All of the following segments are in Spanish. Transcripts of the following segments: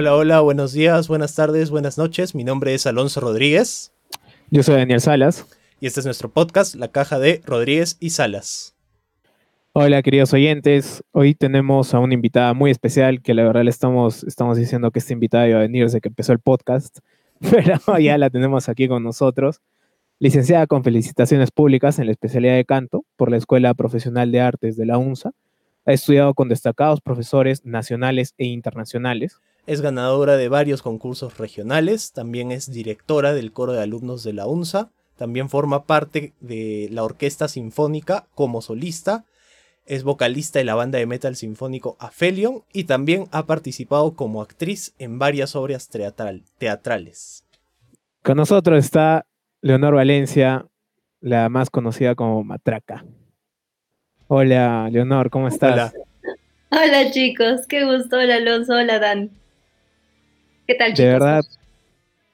Hola, hola, buenos días, buenas tardes, buenas noches. Mi nombre es Alonso Rodríguez. Yo soy Daniel Salas. Y este es nuestro podcast, La Caja de Rodríguez y Salas. Hola, queridos oyentes. Hoy tenemos a una invitada muy especial que la verdad le estamos, estamos diciendo que esta invitada iba a venir desde que empezó el podcast, pero ya la tenemos aquí con nosotros. Licenciada con felicitaciones públicas en la especialidad de canto por la Escuela Profesional de Artes de la UNSA. Ha estudiado con destacados profesores nacionales e internacionales es ganadora de varios concursos regionales, también es directora del coro de alumnos de la UNSA, también forma parte de la Orquesta Sinfónica como solista, es vocalista de la banda de metal sinfónico Aphelion y también ha participado como actriz en varias obras teatrales. Con nosotros está Leonor Valencia, la más conocida como Matraca. Hola, Leonor, ¿cómo estás? Hola. Hola chicos, qué gusto. Hola Alonso, hola Dan. ¿Qué tal, chicos? De verdad,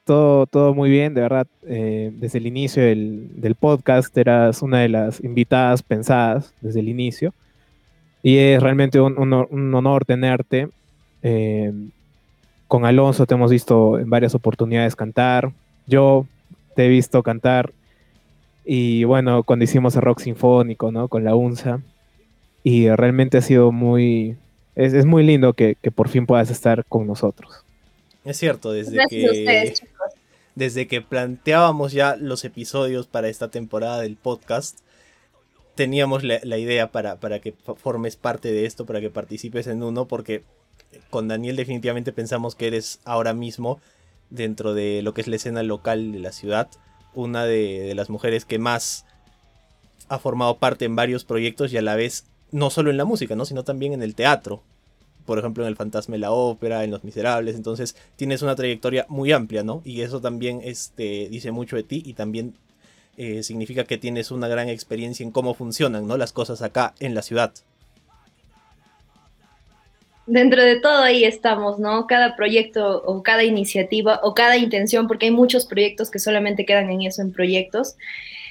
todo, todo muy bien, de verdad, eh, desde el inicio del, podcast eras una de las invitadas pensadas desde el inicio. Y es realmente un, honor tenerte. Eh, con Alonso te hemos visto en varias oportunidades cantar. Yo te he visto cantar. Y bueno, cuando hicimos el rock sinfónico, ¿no? Con la UNSA. Y realmente ha sido muy. Es, muy lindo que por fin puedas estar con nosotros. Es cierto, desde que, desde que planteábamos ya los episodios para esta temporada del podcast, teníamos la, idea para, para, que formes parte de esto, para que participes en uno, porque con Daniel definitivamente pensamos que eres ahora mismo, dentro de lo que es la escena local de la ciudad, una de, de las mujeres que más ha formado parte en varios proyectos y a la vez no solo en la música, ¿no? sino también en el teatro por ejemplo, en El Fantasma de la Ópera, en Los Miserables, entonces tienes una trayectoria muy amplia, ¿no? Y eso también este, dice mucho de ti y también eh, significa que tienes una gran experiencia en cómo funcionan, ¿no? Las cosas acá en la ciudad. Dentro de todo ahí estamos, ¿no? Cada proyecto o cada iniciativa o cada intención, porque hay muchos proyectos que solamente quedan en eso, en proyectos,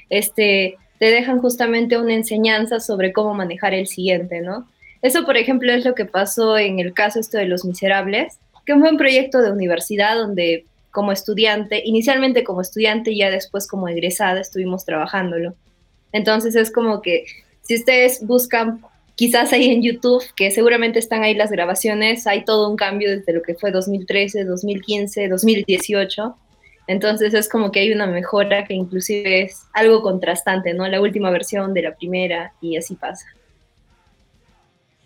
este, te dejan justamente una enseñanza sobre cómo manejar el siguiente, ¿no? Eso, por ejemplo, es lo que pasó en el caso esto de Los Miserables, que fue un proyecto de universidad donde como estudiante, inicialmente como estudiante y ya después como egresada estuvimos trabajándolo. Entonces es como que si ustedes buscan quizás ahí en YouTube, que seguramente están ahí las grabaciones, hay todo un cambio desde lo que fue 2013, 2015, 2018. Entonces es como que hay una mejora que inclusive es algo contrastante, ¿no? La última versión de la primera y así pasa.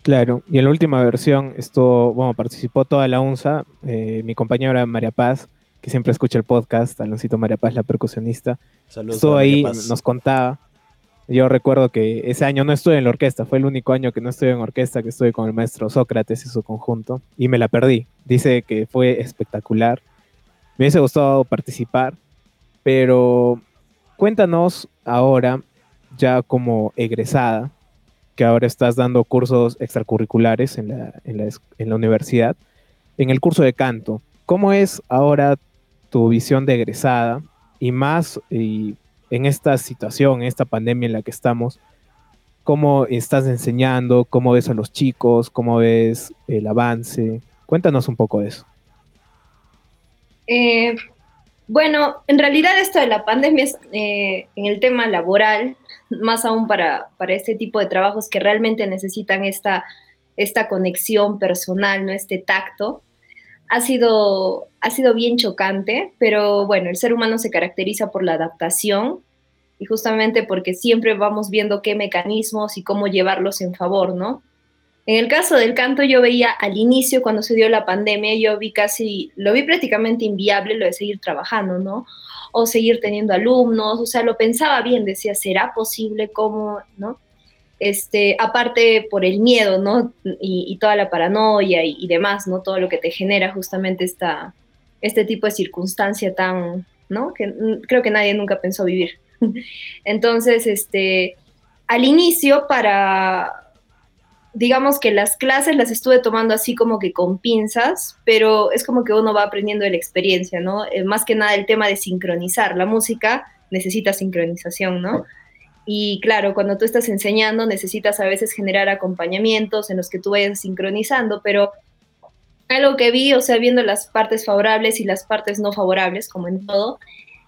Claro, y en la última versión esto, bueno, participó toda la UNSA, eh, mi compañera María Paz, que siempre escucha el podcast, Aloncito María Paz, la percusionista, Saludos estuvo ahí, nos contaba. Yo recuerdo que ese año no estuve en la orquesta, fue el único año que no estuve en orquesta, que estuve con el maestro Sócrates y su conjunto, y me la perdí. Dice que fue espectacular. Me hubiese gustado participar, pero cuéntanos ahora, ya como egresada, que ahora estás dando cursos extracurriculares en la, universidad, en el curso de canto. ¿Cómo es ahora tu visión de egresada y más en esta situación, en esta pandemia en la que estamos? ¿Cómo estás enseñando? ¿Cómo ves a los chicos? ¿Cómo ves el avance? Cuéntanos un poco de eso. Eh, bueno, en realidad esto de la pandemia es eh, en el tema laboral, más aún para, para este tipo de trabajos que realmente necesitan esta, esta conexión personal, ¿no? este tacto, ha sido, ha sido bien chocante, pero bueno, el ser humano se caracteriza por la adaptación y justamente porque siempre vamos viendo qué mecanismos y cómo llevarlos en favor, ¿no? En el caso del canto, yo veía al inicio, cuando se dio la pandemia, yo vi casi, lo vi prácticamente inviable lo de seguir trabajando, ¿no? O seguir teniendo alumnos, o sea, lo pensaba bien, decía, ¿será posible? ¿Cómo? ¿No? Este, aparte por el miedo, ¿no? Y, toda la paranoia y, demás, ¿no? Todo lo que te genera justamente esta, este tipo de circunstancia tan, ¿no? Que creo que nadie nunca pensó vivir. Entonces, este, al inicio, para, digamos que las clases las estuve tomando así como que con pinzas, pero es como que uno va aprendiendo de la experiencia, ¿no? Eh, más que nada el tema de sincronizar. La música necesita sincronización, ¿no? Y claro, cuando tú estás enseñando necesitas a veces generar acompañamientos en los que tú vayas sincronizando, pero algo que vi, o sea, viendo las partes favorables y las partes no favorables, como en todo,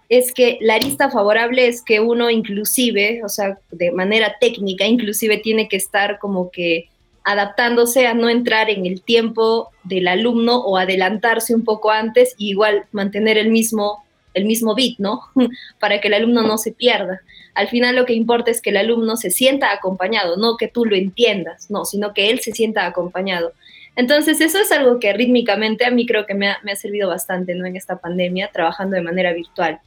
es que la arista favorable es que uno inclusive, o sea, de manera técnica, inclusive tiene que estar como que adaptándose a no entrar en el tiempo del alumno o adelantarse un poco antes y igual mantener el mismo, el mismo beat, ¿no? Para que el alumno no se pierda. Al final lo que importa es que el alumno se sienta acompañado, no que tú lo entiendas, no, sino que él se sienta acompañado. Entonces, eso es algo que rítmicamente a mí creo que me ha, servido bastante, ¿no? En esta pandemia, trabajando de manera virtual.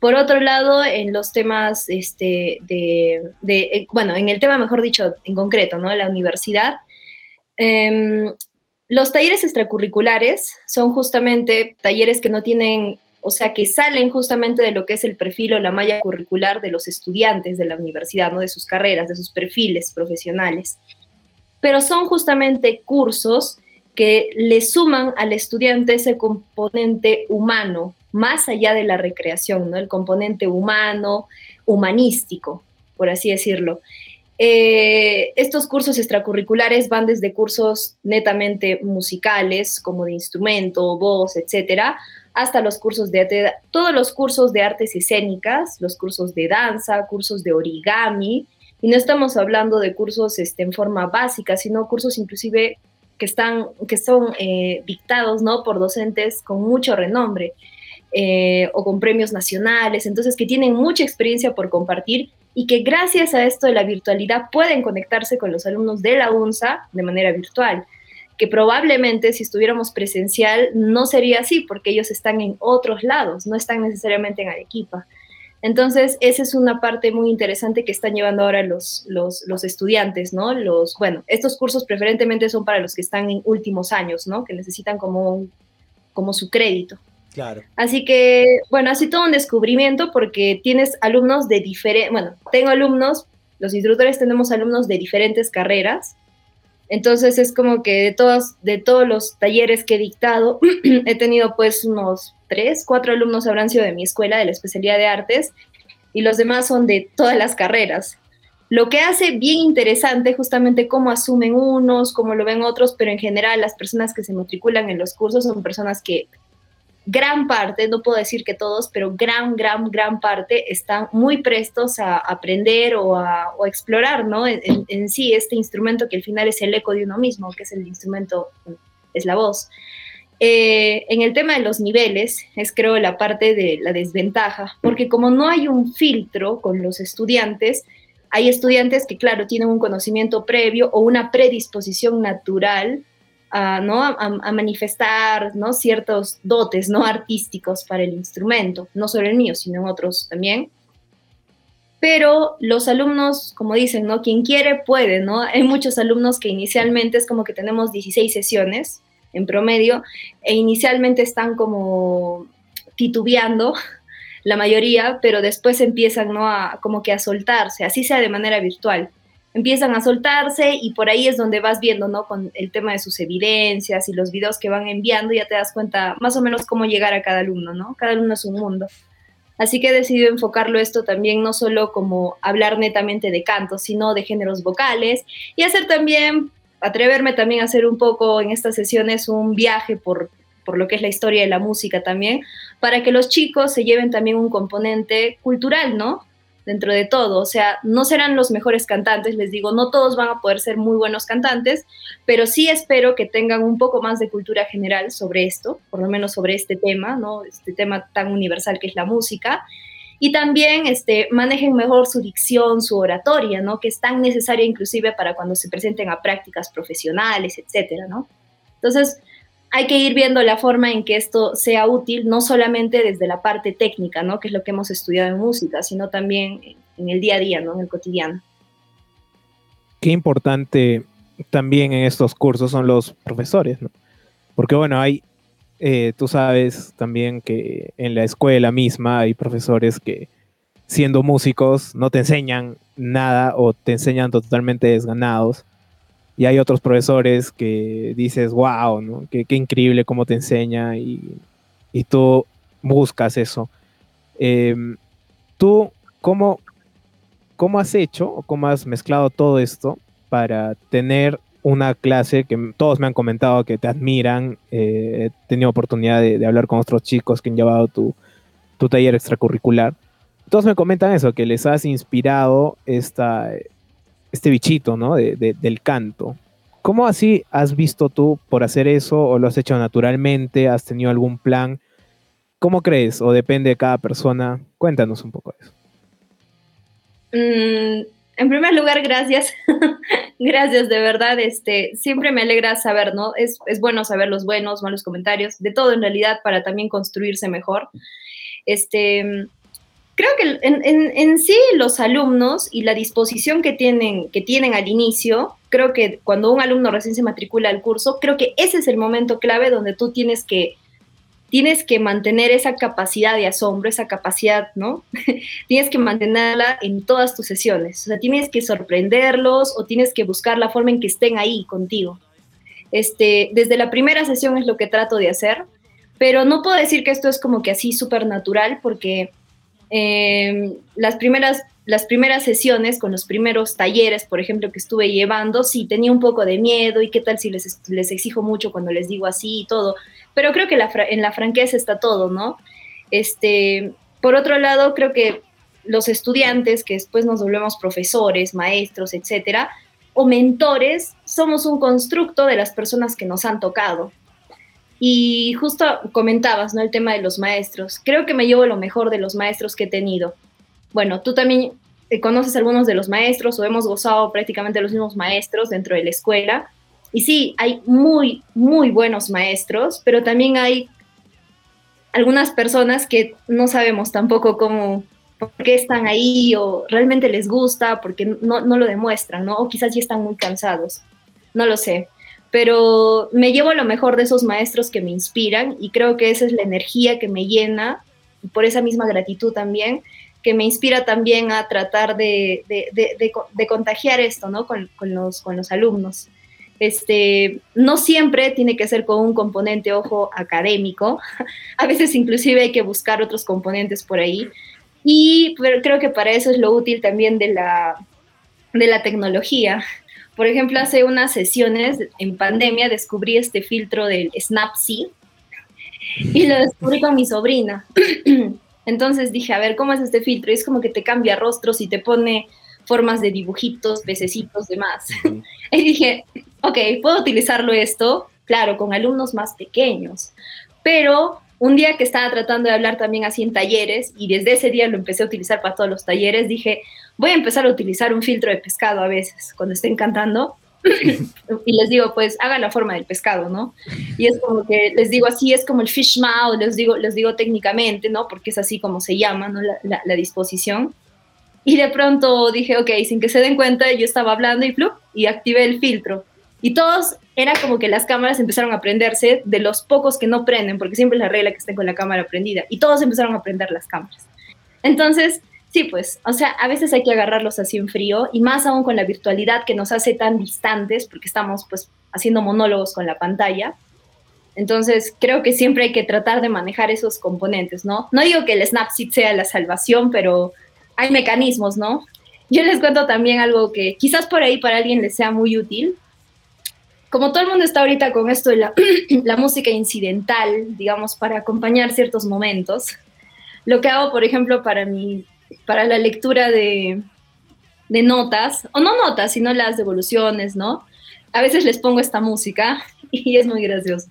Por otro lado, en los temas, este, de, eh, bueno, en el tema, mejor dicho, en concreto, ¿no? La universidad, em, los talleres extracurriculares son justamente talleres que no tienen, o sea, que salen justamente de lo que es el perfil o la malla curricular de los estudiantes de la universidad, ¿no? De sus carreras, de sus perfiles profesionales pero son justamente cursos que le suman al estudiante ese componente humano, más allá de la recreación, ¿no? El componente humano, humanístico, por así decirlo. Eh, estos cursos extracurriculares van desde cursos netamente musicales, como de instrumento, voz, etcétera, hasta los cursos de todos los cursos de artes escénicas, los cursos de danza, cursos de origami, y no estamos hablando de cursos este, en forma básica, sino cursos inclusive que, están, que son eh, dictados ¿no? por docentes con mucho renombre eh, o con premios nacionales, entonces que tienen mucha experiencia por compartir y que gracias a esto de la virtualidad pueden conectarse con los alumnos de la UNSA de manera virtual que probablemente si estuviéramos presencial no sería así, porque ellos están en otros lados, no están necesariamente en Arequipa. Entonces, esa es una parte muy interesante que están llevando ahora los, los, estudiantes, ¿no? Los, bueno, estos cursos preferentemente son para los que están en últimos años, ¿no? Que necesitan como, como su crédito. Claro. Así que, bueno, así todo un descubrimiento porque tienes alumnos de diferentes, bueno, tengo alumnos, los instructores tenemos alumnos de diferentes carreras, entonces es como que de todos, de todos los talleres que he dictado, he tenido pues unos tres, cuatro alumnos habrán sido de mi escuela, de la especialidad de artes, y los demás son de todas las carreras. Lo que hace bien interesante justamente cómo asumen unos, cómo lo ven otros, pero en general las personas que se matriculan en los cursos son personas que gran parte, no puedo decir que todos, pero gran, gran, gran parte están muy prestos a aprender o a, explorar, ¿no? En, sí, este instrumento que al final es el eco de uno mismo, que es el instrumento, es la voz. Eh, en el tema de los niveles, es creo la parte de la desventaja, porque como no hay un filtro con los estudiantes, hay estudiantes que, claro, tienen un conocimiento previo o una predisposición natural a, ¿no? manifestar ¿no? ciertos dotes ¿no? artísticos para el instrumento, no solo el mío, sino en otros también. Pero los alumnos, como dicen, ¿no? Quien quiere puede, ¿no? Hay muchos alumnos que inicialmente es como que tenemos 16 sesiones en promedio e inicialmente están como titubeando la mayoría, pero después empiezan, ¿no? A, como que a soltarse, así sea de manera virtual empiezan a soltarse y por ahí es donde vas viendo, ¿no? Con el tema de sus evidencias y los videos que van enviando, ya te das cuenta más o menos cómo llegar a cada alumno, ¿no? Cada alumno es un mundo. Así que he decidido enfocarlo esto también no solo como hablar netamente de canto, sino de géneros vocales y hacer también, atreverme también a hacer un poco en estas sesiones un viaje por, por lo que es la historia de la música también, para que los chicos se lleven también un componente cultural, ¿no? Dentro de todo. O sea, no serán los mejores cantantes, les digo, no todos van a poder ser muy buenos cantantes, pero sí espero que tengan un poco más de cultura general sobre esto, por lo menos sobre este tema, ¿no? Este tema tan universal que es la música. Y también este, manejen mejor su dicción, su oratoria, ¿no? Que es tan necesaria inclusive para cuando se presenten a prácticas profesionales, etcétera, ¿no? Entonces, hay que ir viendo la forma en que esto sea útil, no solamente desde la parte técnica, ¿no? que es lo que hemos estudiado en música, sino también en el día a día, ¿no? en el cotidiano. Qué importante también en estos cursos son los profesores, ¿no? porque bueno, hay, eh, tú sabes también que en la escuela misma hay profesores que siendo músicos no te enseñan nada o te enseñan totalmente desganados y hay otros profesores que dices, wow, ¿no? Qué, increíble cómo te enseña y, tú buscas eso. Em, ¿Tú cómo, cómo has hecho o cómo has mezclado todo esto para tener una clase que todos me han comentado que te admiran. Eh, he tenido oportunidad de, hablar con otros chicos que han llevado tu, taller extracurricular. Todos me comentan eso, que les has inspirado esta, este bichito, ¿no? del canto. ¿Cómo así has visto tú por hacer eso o lo has hecho naturalmente? ¿Has tenido algún plan? ¿Cómo crees? ¿O depende de cada persona? Cuéntanos un poco de eso. Mm, en primer lugar, gracias. gracias, de verdad. Este, siempre me alegra saber, ¿no? Es, es, bueno saber los buenos, malos comentarios, de todo en realidad, para también construirse mejor. Este, creo que en, en, sí los alumnos y la disposición que tienen, que tienen al inicio, creo que cuando un alumno recién se matricula al curso, creo que ese es el momento clave donde tú tienes que tienes que mantener esa capacidad de asombro, esa capacidad, ¿no? tienes que mantenerla en todas tus sesiones. O sea, tienes que sorprenderlos o tienes que buscar la forma en que estén ahí contigo. Este, desde la primera sesión es lo que trato de hacer, pero no puedo decir que esto es como que así súper natural porque em, las, primeras, las primeras sesiones con los primeros talleres, por ejemplo, que estuve llevando, sí tenía un poco de miedo y qué tal si les, les exijo mucho cuando les digo así y todo pero creo que en la franqueza está todo, ¿no? Este, por otro lado, creo que los estudiantes, que después nos volvemos profesores, maestros, etcétera, o mentores, somos un constructo de las personas que nos han tocado. Y justo comentabas, ¿no? El tema de los maestros. Creo que me llevo lo mejor de los maestros que he tenido. Bueno, tú también conoces algunos de los maestros o hemos gozado prácticamente los mismos maestros dentro de la escuela. Y sí, hay muy, muy buenos maestros, pero también hay algunas personas que no sabemos tampoco cómo, por qué están ahí o realmente les gusta, porque no, no lo demuestran, ¿no? O quizás ya están muy cansados, no lo sé. Pero me llevo lo mejor de esos maestros que me inspiran y creo que esa es la energía que me llena, y por esa misma gratitud también, que me inspira también a tratar de, de, de, de contagiar esto, ¿no? Con, con, los, con los alumnos. Este, no siempre tiene que ser con un componente, ojo, académico. A veces inclusive hay que buscar otros componentes por ahí. Y creo que para eso es lo útil también de la, de la tecnología. Por ejemplo, hace unas sesiones en pandemia descubrí este filtro del Snapseed y lo descubrí con mi sobrina. Entonces dije, a ver, ¿cómo es este filtro? Y es como que te cambia rostros y te pone formas de dibujitos, pececitos, demás. y dije, ok, puedo utilizarlo esto, claro, con alumnos más pequeños, pero un día que estaba tratando de hablar también así en talleres y desde ese día lo empecé a utilizar para todos los talleres, dije, voy a empezar a utilizar un filtro de pescado a veces cuando estén cantando. y les digo, pues hagan la forma del pescado, ¿no? Y es como que les digo así, es como el fish mouth, les digo, les digo técnicamente, ¿no? Porque es así como se llama, ¿no? La, la disposición. Y de pronto dije, ok, sin que se den cuenta, yo estaba hablando y flup, y activé el filtro. Y todos, era como que las cámaras empezaron a prenderse de los pocos que no prenden, porque siempre es la regla que estén con la cámara prendida. Y todos empezaron a prender las cámaras. Entonces, sí, pues, o sea, a veces hay que agarrarlos así en frío, y más aún con la virtualidad que nos hace tan distantes, porque estamos pues haciendo monólogos con la pantalla. Entonces, creo que siempre hay que tratar de manejar esos componentes, ¿no? No digo que el Snapseed sea la salvación, pero hay mecanismos, ¿no? Yo les cuento también algo que quizás por ahí para alguien les sea muy útil. Como todo el mundo está ahorita con esto de la, la música incidental, digamos, para acompañar ciertos momentos, lo que hago, por ejemplo, para, mi, para la lectura de, de notas, o no notas, sino las devoluciones, ¿no? A veces les pongo esta música y es muy gracioso.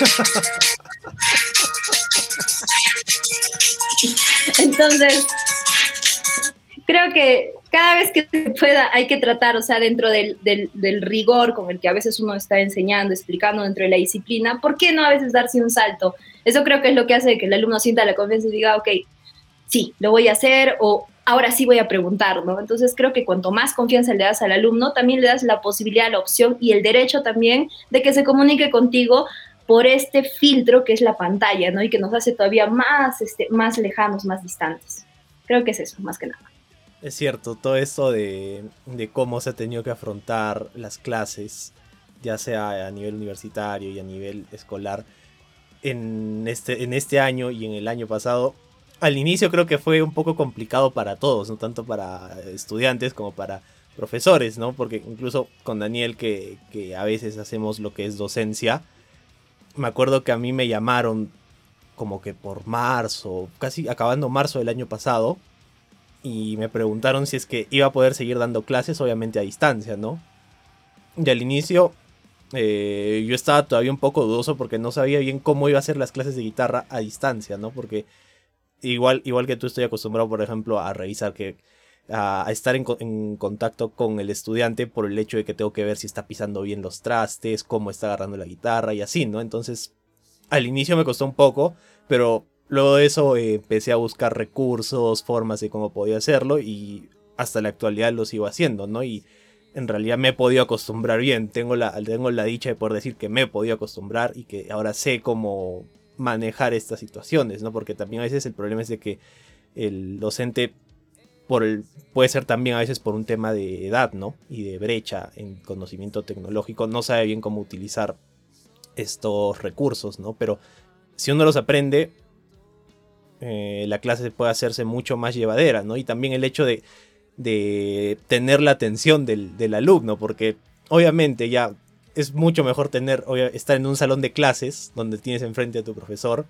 Entonces, creo que cada vez que se pueda hay que tratar, o sea, dentro del, rigor con el que a veces uno está enseñando, explicando dentro de la disciplina, ¿por qué no a veces darse un salto? Eso creo que es lo que hace que el alumno sienta la confianza y diga, ok, sí, lo voy a hacer o ahora sí voy a preguntar, ¿no? Entonces creo que cuanto más confianza le das al alumno, también le das la posibilidad, la opción y el derecho también de que se comunique contigo por este filtro que es la pantalla, ¿no? Y que nos hace todavía más, este, más lejanos, más distantes. Creo que es eso, más que nada. Es cierto, todo esto de, cómo se ha tenido que afrontar las clases, ya sea a nivel universitario y a nivel escolar, en este, en este año y en el año pasado, al inicio creo que fue un poco complicado para todos, no tanto para estudiantes como para profesores, ¿no? Porque incluso con Daniel, que, a veces hacemos lo que es docencia, me acuerdo que a mí me llamaron como que por marzo, casi acabando marzo del año pasado, y me preguntaron si es que iba a poder seguir dando clases, obviamente a distancia, ¿no? Y al inicio eh, yo estaba todavía un poco dudoso porque no sabía bien cómo iba a ser las clases de guitarra a distancia, ¿no? Porque igual, igual que tú estoy acostumbrado, por ejemplo, a revisar que a, estar en, en, contacto con el estudiante por el hecho de que tengo que ver si está pisando bien los trastes, cómo está agarrando la guitarra y así, ¿no? Entonces, al inicio me costó un poco, pero luego de eso eh, empecé a buscar recursos, formas de cómo podía hacerlo y hasta la actualidad lo sigo haciendo, ¿no? Y en realidad me he podido acostumbrar bien. Tengo la, tengo la dicha de poder decir que me he podido acostumbrar y que ahora sé cómo manejar estas situaciones, ¿no? Porque también a veces el problema es de que el docente por el, puede ser también a veces por un tema de edad, ¿no? Y de brecha en conocimiento tecnológico, no sabe bien cómo utilizar estos recursos, ¿no? Pero si uno los aprende, eh, la clase puede hacerse mucho más llevadera, ¿no? Y también el hecho de de tener la atención del, alumno, porque obviamente ya es mucho mejor tener, estar en un salón de clases donde tienes enfrente a tu profesor,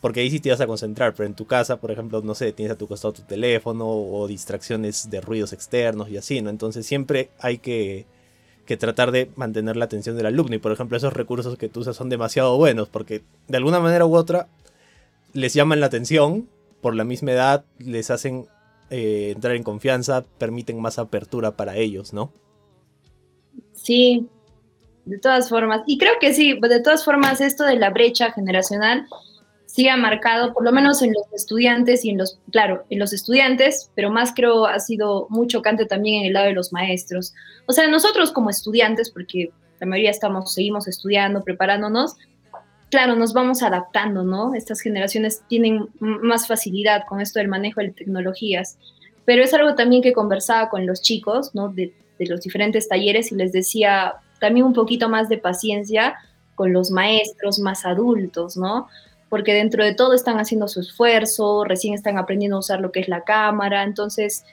porque ahí sí te vas a concentrar, pero en tu casa, por ejemplo, no sé, tienes a tu costado tu teléfono o distracciones de ruidos externos y así, ¿no? Entonces siempre hay que, que tratar de mantener la atención del alumno y, por ejemplo, esos recursos que tú usas son demasiado buenos, porque de alguna manera u otra les llaman la atención por la misma edad, les hacen eh, entrar en confianza, permiten más apertura para ellos, ¿no? Sí, de todas formas. Y creo que sí, de todas formas, esto de la brecha generacional sigue marcado, por lo menos en los estudiantes y en los, claro, en los estudiantes, pero más creo ha sido muy chocante también en el lado de los maestros. O sea, nosotros como estudiantes, porque la mayoría estamos, seguimos estudiando, preparándonos, claro, nos vamos adaptando, ¿no? Estas generaciones tienen más facilidad con esto del manejo de tecnologías, pero es algo también que conversaba con los chicos, ¿no? De, los diferentes talleres y les decía también un poquito más de paciencia con los maestros más adultos, ¿no? Porque dentro de todo están haciendo su esfuerzo, recién están aprendiendo a usar lo que es la cámara, entonces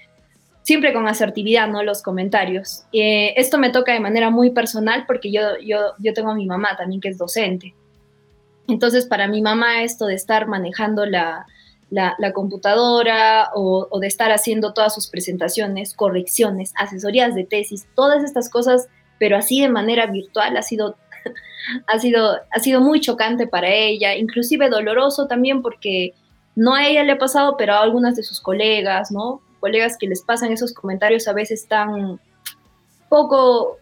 siempre con asertividad, ¿no? Los comentarios. Eh, esto me toca de manera muy personal porque yo, yo, yo tengo a mi mamá también que es docente. Entonces, para mi mamá esto de estar manejando la, computadora o, de estar haciendo todas sus presentaciones, correcciones, asesorías de tesis, todas estas cosas, pero así de manera virtual, ha sido, ha sido, ha sido muy chocante para ella, inclusive doloroso también porque no a ella le ha pasado, pero a algunas de sus colegas, ¿no? Colegas que les pasan esos comentarios a veces tan poco,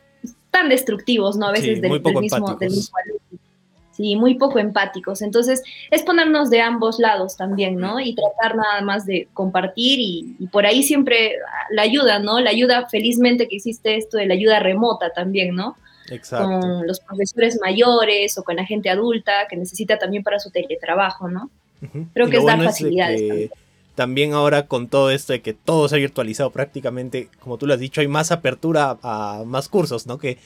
tan destructivos, ¿no? A veces del, mismo, del mismo ¿sí? Muy poco empáticos. Entonces, es ponernos de ambos lados también, ¿no? Y tratar nada más de compartir y, por ahí siempre la ayuda, ¿no? La ayuda, felizmente que existe esto de la ayuda remota también, ¿no? Exacto. Con los profesores mayores o con la gente adulta que necesita también para su teletrabajo, ¿no? Creo que es dar facilidades. también. ahora con todo esto de que todo se ha virtualizado prácticamente, como tú lo has dicho, hay más apertura a más cursos, ¿no? Que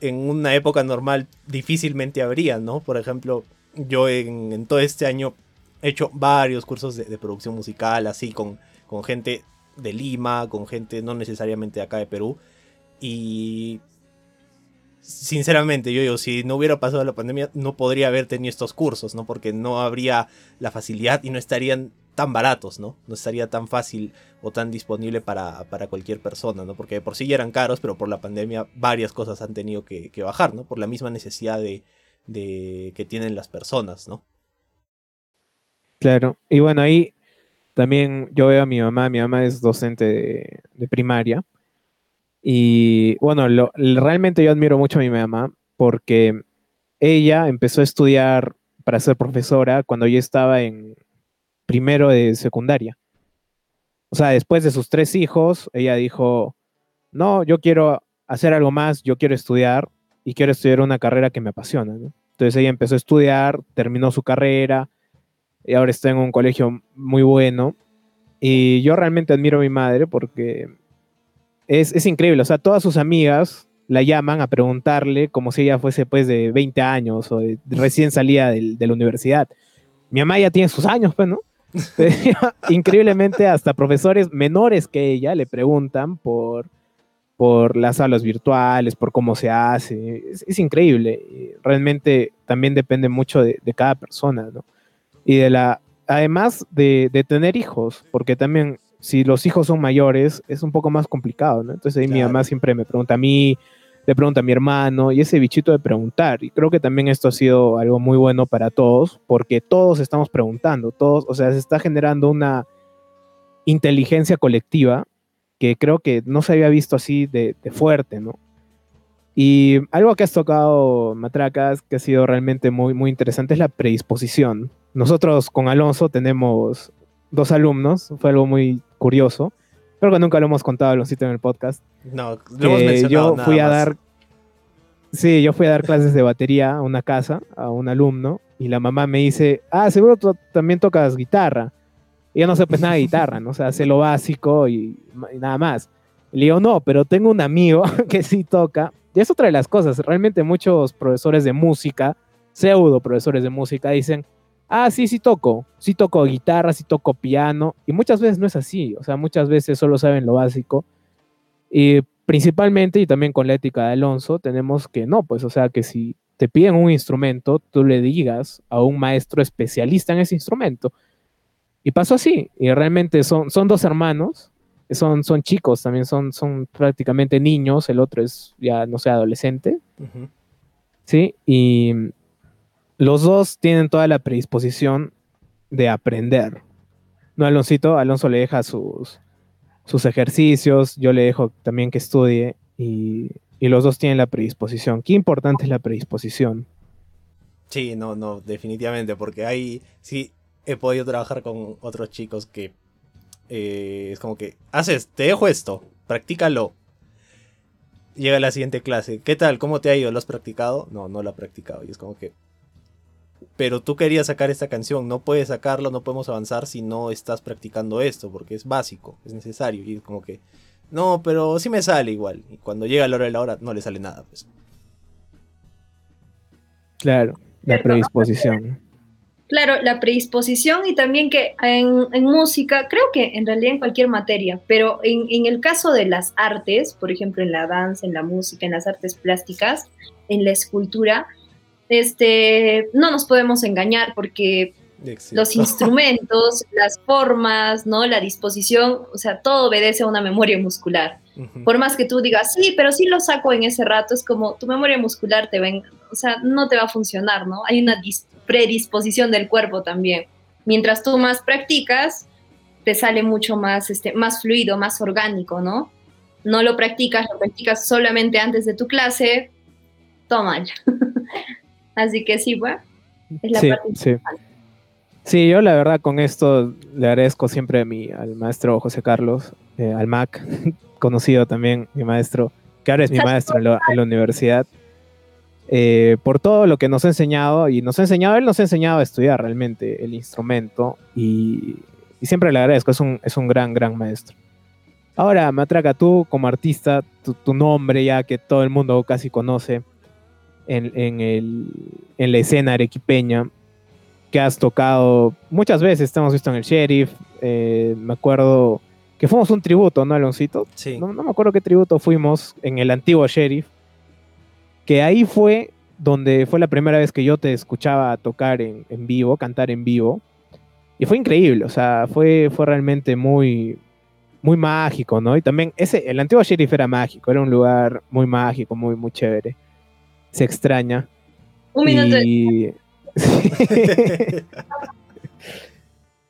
en una época normal difícilmente habría, ¿no? Por ejemplo, yo en, todo este año he hecho varios cursos de, producción musical, así, con, con gente de Lima, con gente no necesariamente de acá de Perú. Y sinceramente, yo digo, si no hubiera pasado la pandemia, no podría haber tenido estos cursos, ¿no? Porque no habría la facilidad y no estarían tan baratos, ¿no? No estaría tan fácil o tan disponible para, cualquier persona, ¿no? Porque por sí ya eran caros, pero por la pandemia varias cosas han tenido que, bajar, ¿no? Por la misma necesidad de, que tienen las personas, ¿no? Claro, y bueno, ahí también yo veo a mi mamá, mi mamá es docente de, primaria, y bueno, realmente yo admiro mucho a mi mamá porque ella empezó a estudiar para ser profesora cuando yo estaba en, primero de secundaria. O sea, después de sus tres hijos, ella dijo, no, yo quiero hacer algo más, yo quiero estudiar y quiero estudiar una carrera que me apasiona. Entonces ella empezó a estudiar, terminó su carrera y ahora está en un colegio muy bueno. Y yo realmente admiro a mi madre porque es, increíble. O sea, todas sus amigas la llaman a preguntarle como si ella fuese pues de 20 años o recién salida de, de la universidad. Mi mamá ya tiene sus años, pues, ¿no? Increíblemente, hasta profesores menores que ella le preguntan por, por las aulas virtuales, por cómo se hace. Es, increíble. Realmente también depende mucho de, cada persona, ¿no? Y de la, además de, de, tener hijos, porque también si los hijos son mayores es un poco más complicado, ¿no? Entonces ahí mi mamá siempre me pregunta a mí, le pregunta a mi hermano, y ese bichito de preguntar. Y creo que también esto ha sido algo muy bueno para todos, porque todos estamos preguntando, todos, o sea, se está generando una inteligencia colectiva que creo que no se había visto así de, fuerte, ¿no? Y algo que has tocado, Matracas, que ha sido realmente muy, muy interesante, es la predisposición. Nosotros con Alonso tenemos dos alumnos, fue algo muy curioso. Creo que nunca lo hemos contado, Alonso, en el podcast. No, lo hemos mencionado. Yo fui a dar. Sí, yo fui a dar clases de batería a una casa, a un alumno, y la mamá me dice: Ah, seguro tú también tocas guitarra. Y yo no sé pues nada de guitarra, ¿no? O sea, hace lo básico y, nada más. le digo, no, pero tengo un amigo que sí toca. Y es otra de las cosas. Realmente muchos profesores de música, pseudo profesores de música, dicen, ah, sí, sí toco. Sí toco guitarra, sí toco piano. Y muchas veces no es así. O sea, muchas veces solo saben lo básico. Y principalmente, y también con la ética de Alonso, tenemos que no, pues, o sea, que si te piden un instrumento, tú le digas a un maestro especialista en ese instrumento y pasó así, y realmente son, son dos hermanos, son, son chicos también, son, son prácticamente niños, el otro es ya, no sé, adolescente, ¿sí? Y los dos tienen toda la predisposición de aprender. No, Aloncito, Alonso le deja sus, sus ejercicios, yo le dejo también que estudie, y, y los dos tienen la predisposición. Qué importante es la predisposición. Sí, no, no, definitivamente, porque hay, sí, he podido trabajar con otros chicos que eh, es como que, haces, te dejo esto, practícalo. Llega la siguiente clase, ¿qué tal? ¿Cómo te ha ido? ¿Lo has practicado? No, no lo he practicado. Y es como que, pero tú querías sacar esta canción, no puedes sacarlo, no podemos avanzar si no estás practicando esto, porque es básico, es necesario. Y es como que, no, pero sí me sale igual. Y cuando llega la hora de la hora, no le sale nada, pues. Claro, la predisposición. Claro, la predisposición y también que en, música, creo que en realidad en cualquier materia, pero en, el caso de las artes, por ejemplo en la danza, en la música, en las artes plásticas, en la escultura, este, no nos podemos engañar porque los instrumentos, las formas, ¿no? La disposición, o sea, todo obedece a una memoria muscular. Por más que tú digas, sí, pero sí lo saco en ese rato, es como tu memoria muscular te ven, o sea, no te va a funcionar, ¿no? Hay una predisposición del cuerpo también. Mientras tú más practicas, te sale mucho más, este, más fluido, más orgánico, ¿no? No lo practicas, lo practicas solamente antes de tu clase, toma. Así que sí, bueno, es la sí, sí. sí, yo la verdad con esto le agradezco siempre a mi, al maestro José Carlos, eh, al MAC, conocido también, mi maestro, que ahora es mi maestro en la universidad. Eh, por todo lo que nos ha enseñado, y nos ha enseñado, él nos ha enseñado a estudiar realmente el instrumento, y, siempre le agradezco, es un, es un gran, gran maestro. Ahora, Matraca, tú como artista, tu, nombre ya que todo el mundo casi conoce en, en, la escena arequipeña, que has tocado muchas veces, te hemos visto en el Sheriff, eh, me acuerdo que fuimos un tributo, ¿no, Aloncito? Sí. No, no, me acuerdo qué tributo fuimos en el antiguo Sheriff, que ahí fue donde fue la primera vez que yo te escuchaba tocar en, vivo, cantar en vivo. Y fue increíble, o sea, fue, fue realmente muy, muy mágico, ¿no? Y también ese, el antiguo sheriff era mágico, era un lugar muy mágico, muy, muy chévere. Se extraña. Un minuto. Y...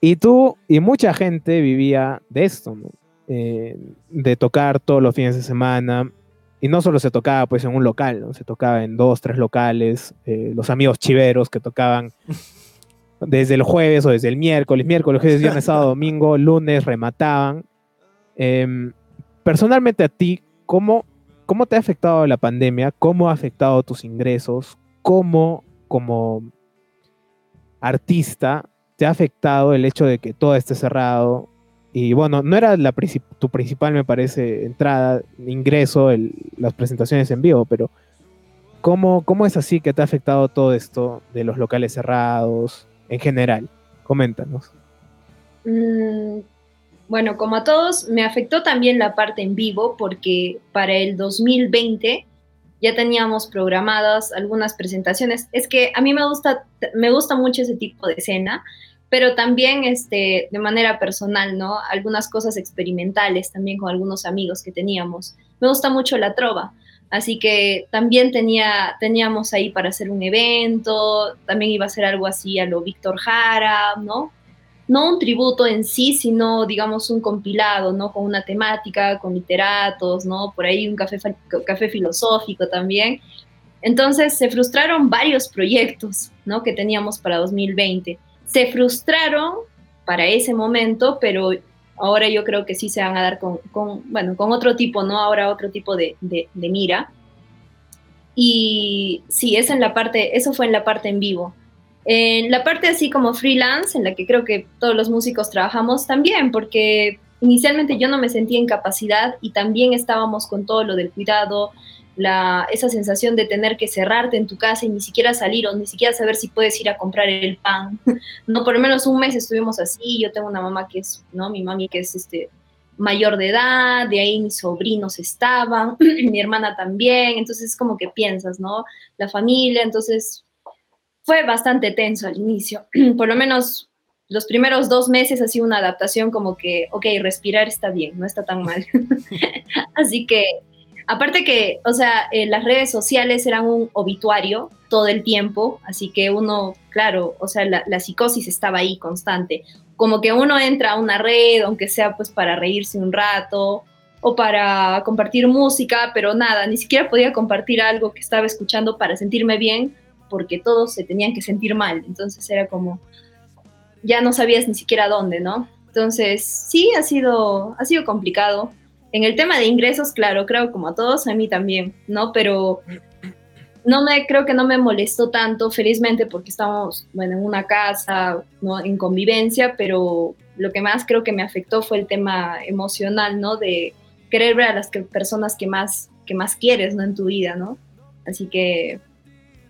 y tú y mucha gente vivía de esto, ¿no? Eh, de tocar todos los fines de semana, y no solo se tocaba pues en un local, ¿no? se tocaba en dos, tres locales, eh, los amigos chiveros que tocaban desde el jueves o desde el miércoles, miércoles, jueves, viernes, sábado, domingo, lunes, remataban. Em, personalmente a ti, ¿cómo, ¿cómo te ha afectado la pandemia? ¿Cómo ha afectado tus ingresos? ¿Cómo como artista te ha afectado el hecho de que todo esté cerrado? Y bueno, no era la tu principal, me parece, entrada, ingreso, las presentaciones en vivo, pero ¿cómo, ¿cómo es así que te ha afectado todo esto de los locales cerrados en general? Coméntanos. Mm, bueno, como a todos, me afectó también la parte en vivo porque para el 2020 ya teníamos programadas algunas presentaciones. Es que a mí me gusta, me gusta mucho ese tipo de escena, pero también este, de manera personal, ¿no? Algunas cosas experimentales también con algunos amigos que teníamos. Me gusta mucho la trova, así que también tenía, teníamos ahí para hacer un evento, también iba a ser algo así a lo Víctor Jara, ¿no? No un tributo en sí, sino, digamos, un compilado, ¿no? Con una temática, con literatos, ¿no? Por ahí un café, café filosófico también. Entonces se frustraron varios proyectos, ¿no? Que teníamos para 2020. Se frustraron para ese momento, pero ahora yo creo que sí se van a dar con, bueno, con otro tipo, ¿no? Ahora otro tipo de, de, mira. Y sí, es en la parte, eso fue en la parte en vivo. En la parte así como freelance, en la que creo que todos los músicos trabajamos también, porque inicialmente yo no me sentía en capacidad y también estábamos con todo lo del cuidado, la, esa sensación de tener que cerrarte en tu casa y ni siquiera salir o ni siquiera saber si puedes ir a comprar el pan. No, por lo menos un mes estuvimos así. Yo tengo una mamá que es, ¿no? Mi mami que es este mayor de edad, de ahí mis sobrinos estaban, mi hermana también, entonces como que piensas, ¿no? La familia, entonces fue bastante tenso al inicio. Por lo menos los primeros dos meses ha una adaptación como que, ok, respirar está bien, no está tan mal. Así que, aparte que, o sea, eh, las redes sociales eran un obituario todo el tiempo, así que uno, claro, o sea, la, la psicosis estaba ahí constante. Como que uno entra a una red, aunque sea pues para reírse un rato o para compartir música, pero nada, ni siquiera podía compartir algo que estaba escuchando para sentirme bien, porque todos se tenían que sentir mal. Entonces era como, ya no sabías ni siquiera dónde, ¿no? Entonces, sí, ha sido, ha sido complicado. En el tema de ingresos, claro, creo como a todos, a mí también, ¿no? Pero no me, creo que no me molestó tanto, felizmente, porque estamos, bueno, en una casa, ¿no? En convivencia, pero lo que más creo que me afectó fue el tema emocional, ¿no? De querer ver a las personas que más, que más quieres, ¿no? En tu vida, ¿no? Así que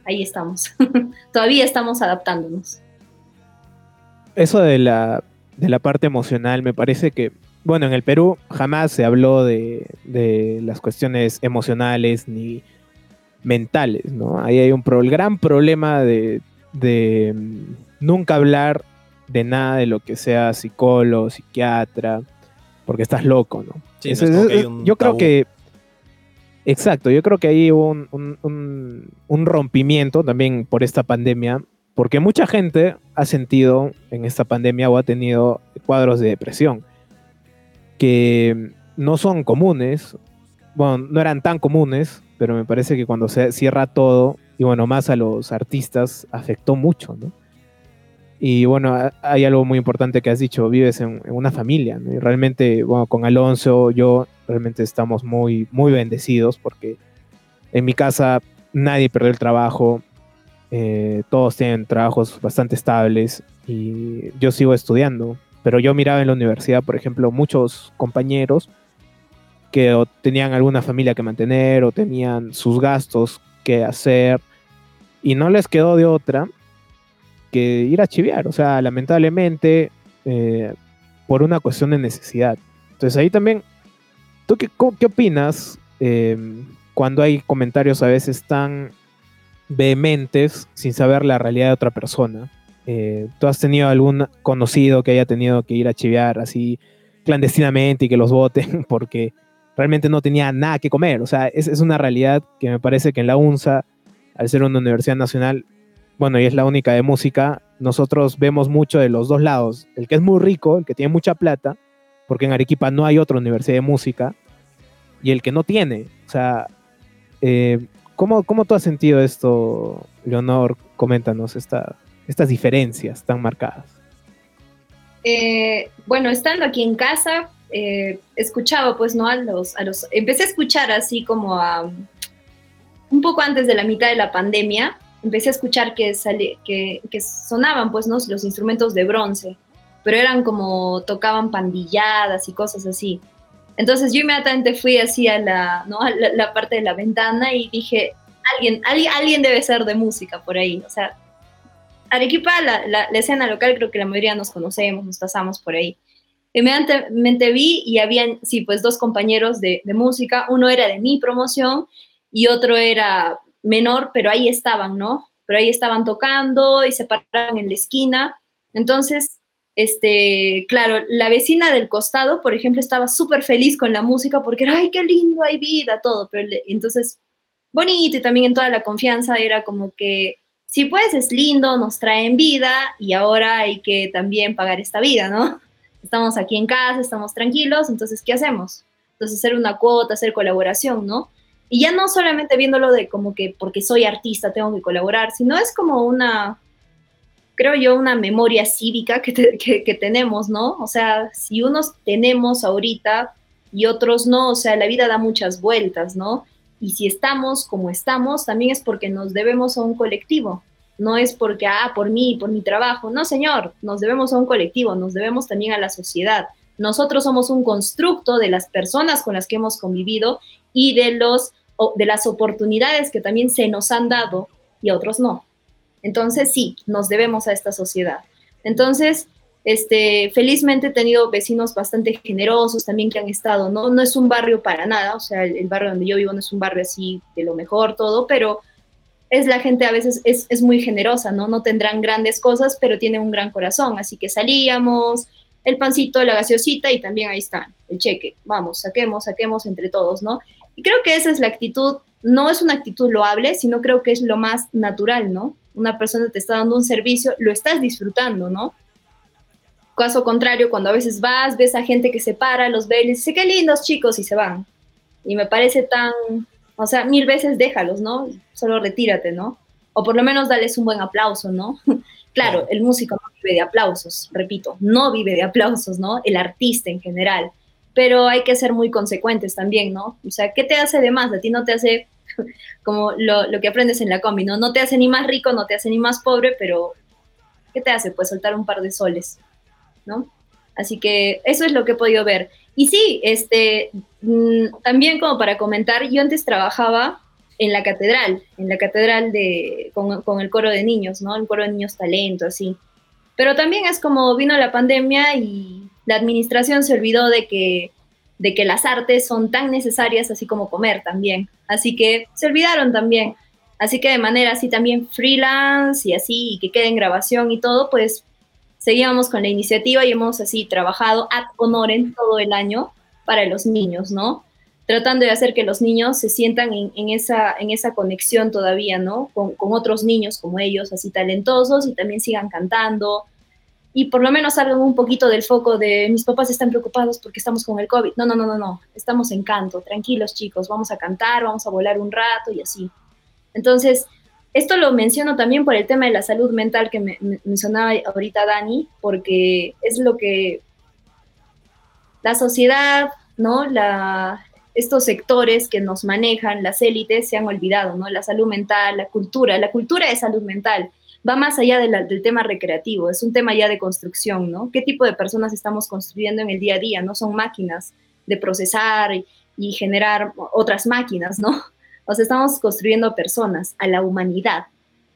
ahí estamos. Todavía estamos adaptándonos. Eso de la, de la parte emocional me parece que, bueno, en el Perú jamás se habló de, de las cuestiones emocionales ni mentales, ¿no? Ahí hay un el gran problema de, de mm, nunca hablar de nada de lo que sea psicólogo, psiquiatra, porque estás loco, ¿no? yo creo que Exacto, yo creo que hay un, un, rompimiento también por esta pandemia, porque mucha gente ha sentido en esta pandemia o ha tenido cuadros de depresión que no son comunes, bueno, no eran tan comunes, pero me parece que cuando se cierra todo, y bueno, más a los artistas, afectó mucho, ¿no? Y bueno, hay algo muy importante que has dicho, vives en, una familia, ¿no? Realmente, bueno, con Alonso, yo realmente estamos muy, muy bendecidos porque en mi casa nadie perdió el trabajo, eh, todos tienen trabajos bastante estables y yo sigo estudiando. Pero yo miraba en la universidad, por ejemplo, muchos compañeros que tenían alguna familia que mantener o tenían sus gastos que hacer y no les quedó de otra que ir a chiviar. O sea, lamentablemente, eh, por una cuestión de necesidad. Entonces ahí también ¿Tú qué, qué opinas em, cuando hay comentarios a veces tan vehementes sin saber la realidad de otra persona? Eh, ¿Tú has tenido algún conocido que haya tenido que ir a chivear así clandestinamente y que los voten porque realmente no tenía nada que comer? O sea, es, es una realidad que me parece que en la UNSA, al ser una universidad nacional, bueno, y es la única de música, nosotros vemos mucho de los dos lados. El que es muy rico, el que tiene mucha plata, porque en Arequipa no hay otra universidad de música, y el que no tiene. O sea, eh, ¿cómo, tú has sentido esto, Leonor? Coméntanos esta, estas diferencias tan marcadas. Eh, bueno, estando aquí en casa, eh, escuchaba pues, ¿no? A los, a los, empecé a escuchar así como a, un poco antes de la mitad de la pandemia, empecé a escuchar que, que, que sonaban pues, ¿no? Los instrumentos de bronce pero eran como tocaban pandilladas y cosas así. Entonces yo inmediatamente fui así a la, ¿no? la, parte de la ventana y dije, alguien, alguien, alguien debe ser de música por ahí. O sea, Arequipa, la, la, escena local, creo que la mayoría nos conocemos, nos pasamos por ahí. Inmediatamente vi y habían, sí, pues dos compañeros de, de música, uno era de mi promoción y otro era menor, pero ahí estaban, ¿no? Pero ahí estaban tocando y se paraban en la esquina. Entonces, este, claro, la vecina del costado, por ejemplo, estaba súper feliz con la música porque era, ay, qué lindo, hay vida, todo. Pero entonces, bonito y también en toda la confianza era como que, sí, pues es lindo, nos traen vida y ahora hay que también pagar esta vida, ¿no? Estamos aquí en casa, estamos tranquilos, entonces, ¿qué hacemos? Entonces, hacer una cuota, hacer colaboración, ¿no? Y ya no solamente viéndolo de como que porque soy artista tengo que colaborar, sino es como una, creo yo, una memoria cívica que, que, tenemos, ¿no? O sea, si unos tenemos ahorita y otros no, o sea, la vida da muchas vueltas, ¿no? Y si estamos como estamos, también es porque nos debemos a un colectivo. No es porque, ah, por mí, por mi trabajo. No, señor, nos debemos a un colectivo, nos debemos también a la sociedad. Nosotros somos un constructo de las personas con las que hemos convivido y de los de las oportunidades que también se nos han dado y otros no. Entonces sí, nos debemos a esta sociedad. Entonces, este, felizmente he tenido vecinos bastante generosos también que han estado, ¿no? No es un barrio para nada, o sea, el, barrio donde yo vivo no es un barrio así de lo mejor, todo, pero es la gente a veces es, es, muy generosa, ¿no? No tendrán grandes cosas, pero tienen un gran corazón, así que salíamos, el pancito, la gaseosita y también ahí está, el cheque, vamos, saquemos, saquemos entre todos, ¿no? Y creo que esa es la actitud, no es una actitud loable, sino creo que es lo más natural, ¿no? Una persona te está dando un servicio, lo estás disfrutando, ¿no? Caso contrario, cuando a veces vas, ves a gente que se para, los ve y dice, qué lindos chicos, y se van. Y me parece tan, o sea, mil veces déjalos, ¿no? Solo retírate, ¿no? O por lo menos dales un buen aplauso, ¿no? claro, el músico no vive de aplausos, repito, no vive de aplausos, ¿no? El artista en general pero hay que ser muy consecuentes también, ¿no? O sea, ¿qué te hace de más? A ti no te hace como lo, que aprendes en la combi, ¿no? No te hace ni más rico, no te hace ni más pobre, pero ¿qué te hace? Pues soltar un par de soles, ¿no? Así que eso es lo que he podido ver. Y sí, este, mm, también como para comentar, yo antes trabajaba en la catedral, en la catedral de, con, con, el coro de niños, ¿no? El coro de niños talento, así. Pero también es como vino la pandemia y la administración se olvidó de que, de que las artes son tan necesarias así como comer también. Así que se olvidaron también. Así que de manera así también freelance y así, y que quede en grabación y todo, pues seguíamos con la iniciativa y hemos así trabajado ad honorem todo el año para los niños, ¿no? Tratando de hacer que los niños se sientan en, esa, en esa conexión todavía, ¿no? Con, con, otros niños como ellos, así talentosos y también sigan cantando, y por lo menos salgan un poquito del foco de mis papás están preocupados porque estamos con el COVID. No, no, no, no, no, estamos en canto, tranquilos chicos, vamos a cantar, vamos a volar un rato y así. Entonces, esto lo menciono también por el tema de la salud mental que me, mencionaba ahorita Dani, porque es lo que la sociedad, ¿no? La, estos sectores que nos manejan, las élites, se han olvidado, ¿no? La salud mental, la cultura, la cultura de salud mental va más allá del tema recreativo, es un tema ya de construcción, ¿no? ¿Qué tipo de personas estamos construyendo en el día a día? No son máquinas de procesar y, generar otras máquinas, ¿no? O sea, estamos construyendo personas, a la humanidad.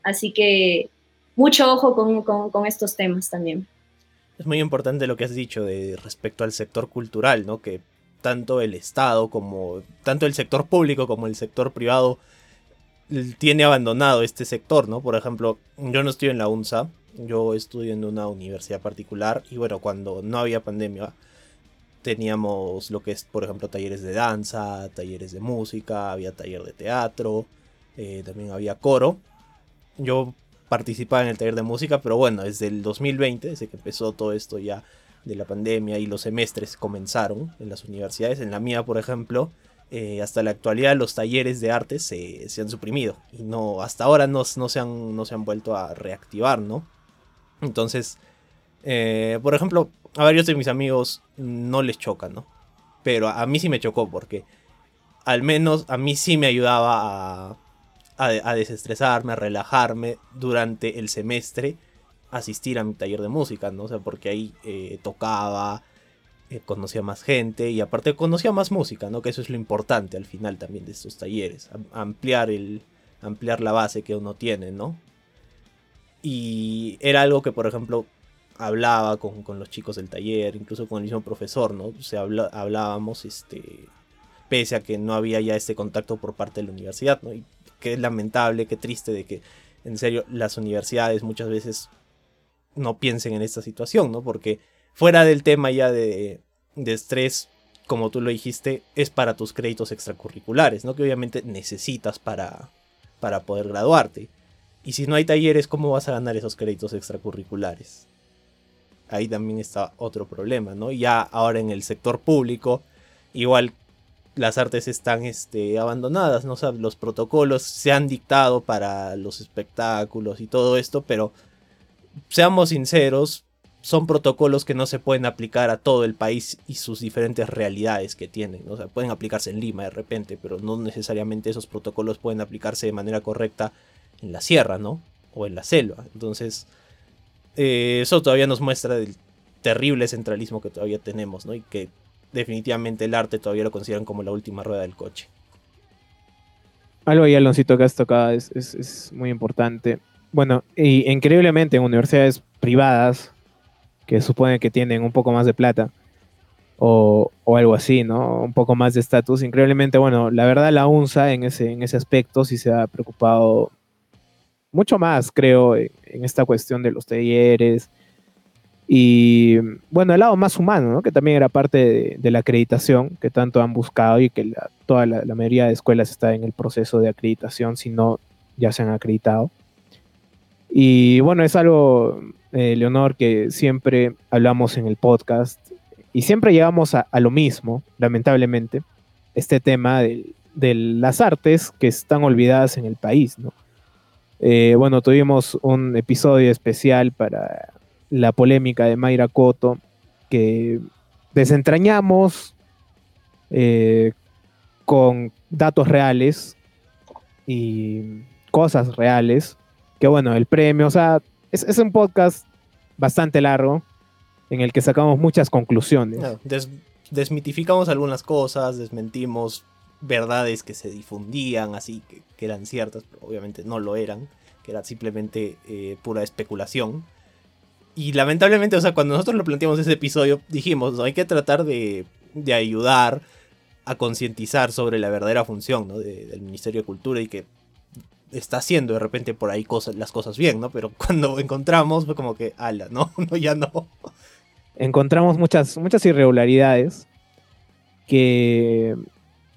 Así que mucho ojo con, estos temas también. Es muy importante lo que has dicho de respecto al sector cultural, ¿no? Que tanto el Estado como tanto el sector público como el sector privado tiene abandonado este sector, ¿no? Por ejemplo, yo no estoy en la UNSA, yo estudio en una universidad particular y bueno, cuando no había pandemia teníamos lo que es, por ejemplo, talleres de danza, talleres de música, había taller de teatro, eh, también había coro. Yo participaba en el taller de música, pero bueno, desde el 2020, desde que empezó todo esto ya de la pandemia y los semestres comenzaron en las universidades, en la mía, por ejemplo, eh, hasta la actualidad los talleres de arte se, han suprimido y no hasta ahora no, no, se han, no se han vuelto a reactivar, ¿no? Entonces, eh, por ejemplo, a varios de mis amigos no les choca, ¿no? Pero a mí sí me chocó porque al menos a mí sí me ayudaba a, a, desestresarme, a relajarme durante el semestre, asistir a mi taller de música, ¿no? O sea, porque ahí eh, tocaba, eh, conocía más gente y aparte conocía más música, ¿no? Que eso es lo importante al final también de estos talleres, ampliar el ampliar la base que uno tiene, ¿no? Y era algo que, por ejemplo, hablaba con, los chicos del taller, incluso con el mismo profesor, ¿no? Se hablábamos, este, pese a que no había ya este contacto por parte de la universidad, ¿no? Y es lamentable, qué triste de que, en serio, las universidades muchas veces no piensen en esta situación, ¿no? Porque fuera del tema ya de, de estrés, como tú lo dijiste, es para tus créditos extracurriculares, ¿no? Que obviamente necesitas para, para poder graduarte. Y si no hay talleres, ¿cómo vas a ganar esos créditos extracurriculares? Ahí también está otro problema, ¿no? Ya ahora en el sector público, igual las artes están este, abandonadas, ¿no? los protocolos se han dictado para los espectáculos y todo esto, pero seamos sinceros, son protocolos que no se pueden aplicar a todo el país y sus diferentes realidades que tienen. O sea, pueden aplicarse en Lima de repente, pero no necesariamente esos protocolos pueden aplicarse de manera correcta en la sierra, ¿no? O en la selva. Entonces, eh, eso todavía nos muestra el terrible centralismo que todavía tenemos, ¿no? Y que definitivamente el arte todavía lo consideran como la última rueda del coche. Algo ahí, Aloncito, que has tocado es, es muy importante. Bueno, y increíblemente en universidades privadas, que supone que tienen un poco más de plata o, algo así, ¿no? Un poco más de estatus. Increíblemente, bueno, la verdad la UNSA en ese, en ese aspecto sí se ha preocupado mucho más, creo, en, esta cuestión de los talleres. Y bueno, el lado más humano, ¿no? que también era parte de, la acreditación que tanto han buscado y que toda la, la, mayoría de escuelas está en el proceso de acreditación, si no ya se han acreditado. Y bueno, es algo eh, Leonor, que siempre hablamos en el podcast y siempre llegamos a, lo mismo, lamentablemente, este tema de, las artes que están olvidadas en el país. Eh, bueno, tuvimos un episodio especial para la polémica de Mayra Coto, que desentrañamos eh, con datos reales y cosas reales, que bueno, el premio, o sea, es, un podcast bastante largo en el que sacamos muchas conclusiones. desmitificamos algunas cosas, desmentimos verdades que se difundían así, que, eran ciertas, pero obviamente no lo eran, que era simplemente eh, pura especulación. Y lamentablemente, o sea, cuando nosotros lo planteamos ese episodio, dijimos, hay que tratar de, ayudar a concientizar sobre la verdadera función del Ministerio de Cultura y que está haciendo de repente por ahí cosas, las cosas bien, ¿no? Pero cuando encontramos fue como que, ala, no, no, ya no. Encontramos muchas, muchas irregularidades que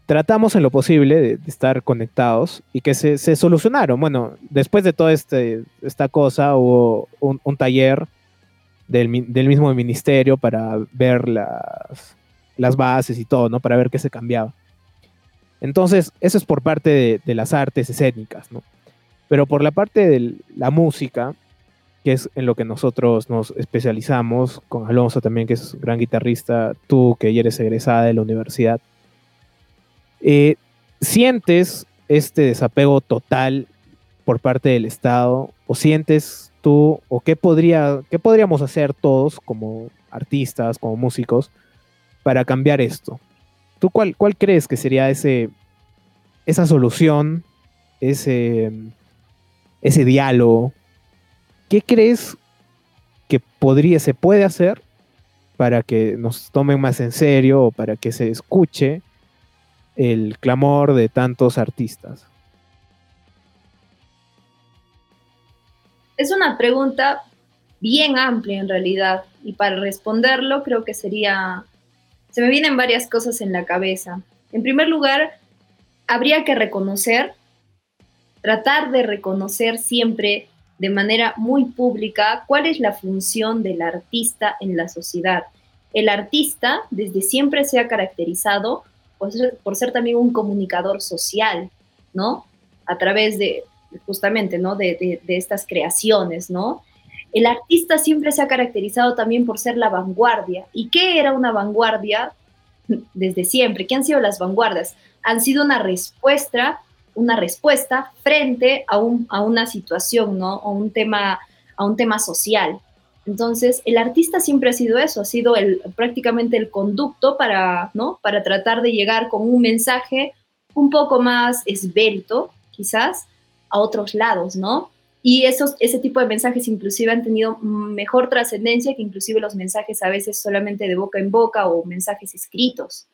tratamos en lo posible de, estar conectados y que se, solucionaron. Bueno, después de toda este, esta cosa hubo un, taller del, mismo ministerio para ver las, las bases y todo, ¿no? Para ver qué se cambiaba. Entonces, eso es por parte de, las artes escénicas, ¿no? Pero por la parte de la música, que es en lo que nosotros nos especializamos, con Alonso también, que es gran guitarrista, tú que eres egresada de la universidad, eh, ¿sientes este desapego total por parte del Estado? ¿O sientes tú, o qué, podría, qué podríamos hacer todos como artistas, como músicos, para cambiar esto? ¿Tú cuál, cuál crees que sería ese, esa solución, ese, ese diálogo? ¿Qué crees que podría, se puede hacer para que nos tomen más en serio o para que se escuche el clamor de tantos artistas? Es una pregunta bien amplia en realidad y para responderlo creo que sería se me vienen varias cosas en la cabeza. En primer lugar, habría que reconocer, tratar de reconocer siempre de manera muy pública cuál es la función del artista en la sociedad. El artista desde siempre se ha caracterizado por ser, también un comunicador social, ¿no? A través de, justamente, ¿no? De, de estas creaciones, ¿no? El artista siempre se ha caracterizado también por ser la vanguardia. ¿Y qué era una vanguardia desde siempre? ¿Qué han sido las vanguardias? Han sido una respuesta, una respuesta frente a, un, a una situación, ¿no? A un tema, a un tema social. Entonces, el artista siempre ha sido eso, ha sido prácticamente el conducto para, ¿no? para tratar de llegar con un mensaje un poco más esbelto, quizás, a otros lados, ¿no? Y esos, ese tipo de mensajes inclusive han tenido mejor trascendencia que inclusive los mensajes a veces solamente de boca en boca o mensajes escritos.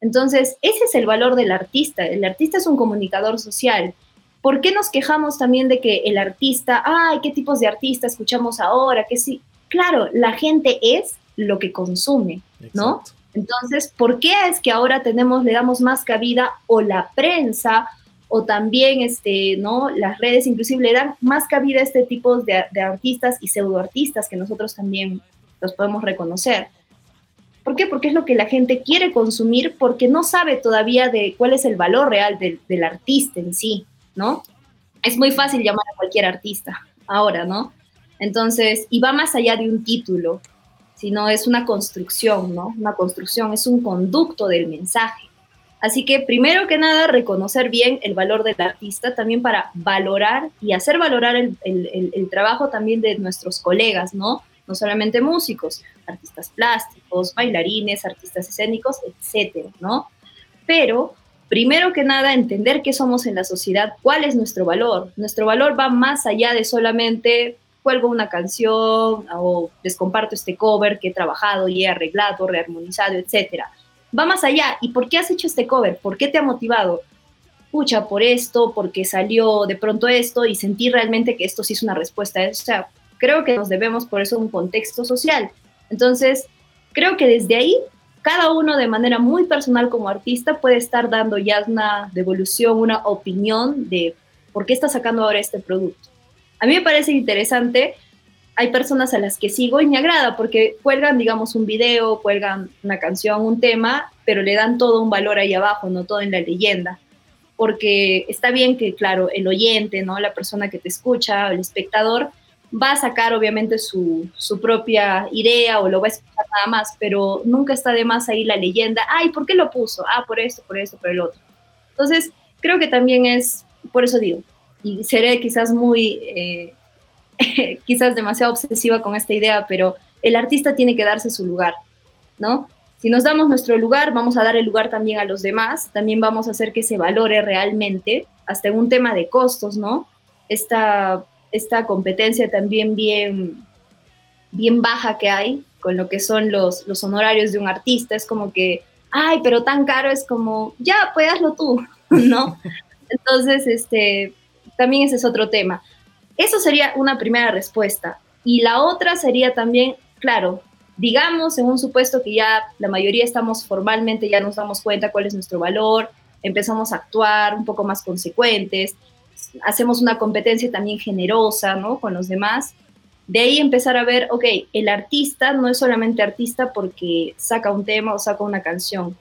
Entonces, ese es el valor del artista. El artista es un comunicador social. ¿Por qué nos quejamos también de que el artista, ay, qué tipos de artista escuchamos ahora? Que sí, claro, la gente es lo que consume, ¿no? Entonces, ¿por qué es que ahora tenemos, le damos más cabida o la prensa o también este, ¿no? las redes inclusive le dan más cabida a este tipo de, de artistas y pseudoartistas que nosotros también los podemos reconocer? ¿Por qué? Porque es lo que la gente quiere consumir porque no sabe todavía de cuál es el valor real del artista en sí, ¿no? Es muy fácil llamar a cualquier artista ahora, ¿no? Entonces, y va más allá de un título, sino es una construcción, ¿no? Una construcción, es un conducto del mensaje. Así que primero que nada, reconocer bien el valor del artista, también para valorar y hacer valorar el, el trabajo también de nuestros colegas, ¿no? no solamente músicos, artistas plásticos, bailarines, artistas escénicos, etcétera, ¿no? Pero primero que nada, entender qué somos en la sociedad, cuál es nuestro valor. Nuestro valor va más allá de solamente cuelgo una canción o les comparto este cover que he trabajado y he arreglado, rearmonizado, etcétera. Va más allá. ¿Y por qué has hecho este cover? ¿Por qué te ha motivado? Pucha, por esto, porque salió de pronto esto y sentí realmente que esto sí es una respuesta. O sea, creo que nos debemos por eso un contexto social. Entonces, creo que desde ahí, cada uno de manera muy personal como artista puede estar dando ya una devolución, una opinión de por qué está sacando ahora este producto. A mí me parece interesante, hay personas a las que sigo y me agrada porque cuelgan, digamos, un video, cuelgan una canción, un tema, pero le dan todo un valor ahí abajo, no todo en la leyenda porque está bien que, claro, el oyente, ¿no? La persona que te escucha, el espectador, va a sacar obviamente su, propia idea o lo va a escuchar nada más, pero nunca está de más ahí la leyenda, ay, ¿por qué lo puso? Ah, por esto, por esto, por el otro. Entonces, creo que también es, por eso digo, y seré quizás muy, eh, quizás demasiado obsesiva con esta idea, pero el artista tiene que darse su lugar, ¿no? Si nos damos nuestro lugar, vamos a dar el lugar también a los demás, también vamos a hacer que se valore realmente, hasta en un tema de costos, ¿no? Esta esta competencia también bien, bien baja que hay con lo que son los, los honorarios de un artista. Es como que, ay, pero tan caro es como, ya, pues hazlo tú, ¿no? Entonces, este, también ese es otro tema. Eso sería una primera respuesta. Y la otra sería también, claro, digamos en un supuesto que ya la mayoría estamos formalmente, ya nos damos cuenta cuál es nuestro valor, empezamos a actuar un poco más consecuentes, hacemos una competencia también generosa, ¿no? Con los demás. De ahí empezar a ver, ok, el artista no es solamente artista porque saca un tema o saca una canción.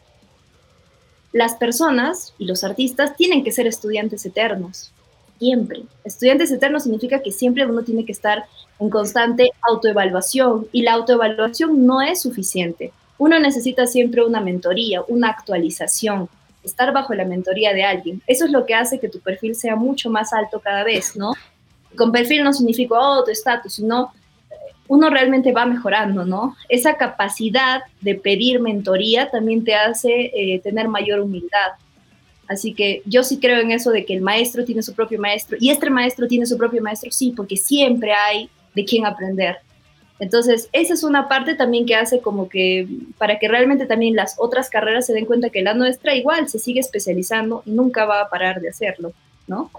Las personas y los artistas tienen que ser estudiantes eternos, siempre. Estudiantes eternos significa que siempre uno tiene que estar en constante autoevaluación y la autoevaluación no es suficiente. Uno necesita siempre una mentoría, una actualización, estar bajo la mentoría de alguien. Eso es lo que hace que tu perfil sea mucho más alto cada vez, ¿no? Con perfil no significa, oh, tu estatus, sino eh, uno realmente va mejorando, ¿no? Esa capacidad de pedir mentoría también te hace eh, tener mayor humildad. Así que yo sí creo en eso de que el maestro tiene su propio maestro y este maestro tiene su propio maestro, sí, porque siempre hay de quién aprender. Entonces, esa es una parte también que hace como que para que realmente también las otras carreras se den cuenta que la nuestra igual se sigue especializando y nunca va a parar de hacerlo, ¿no?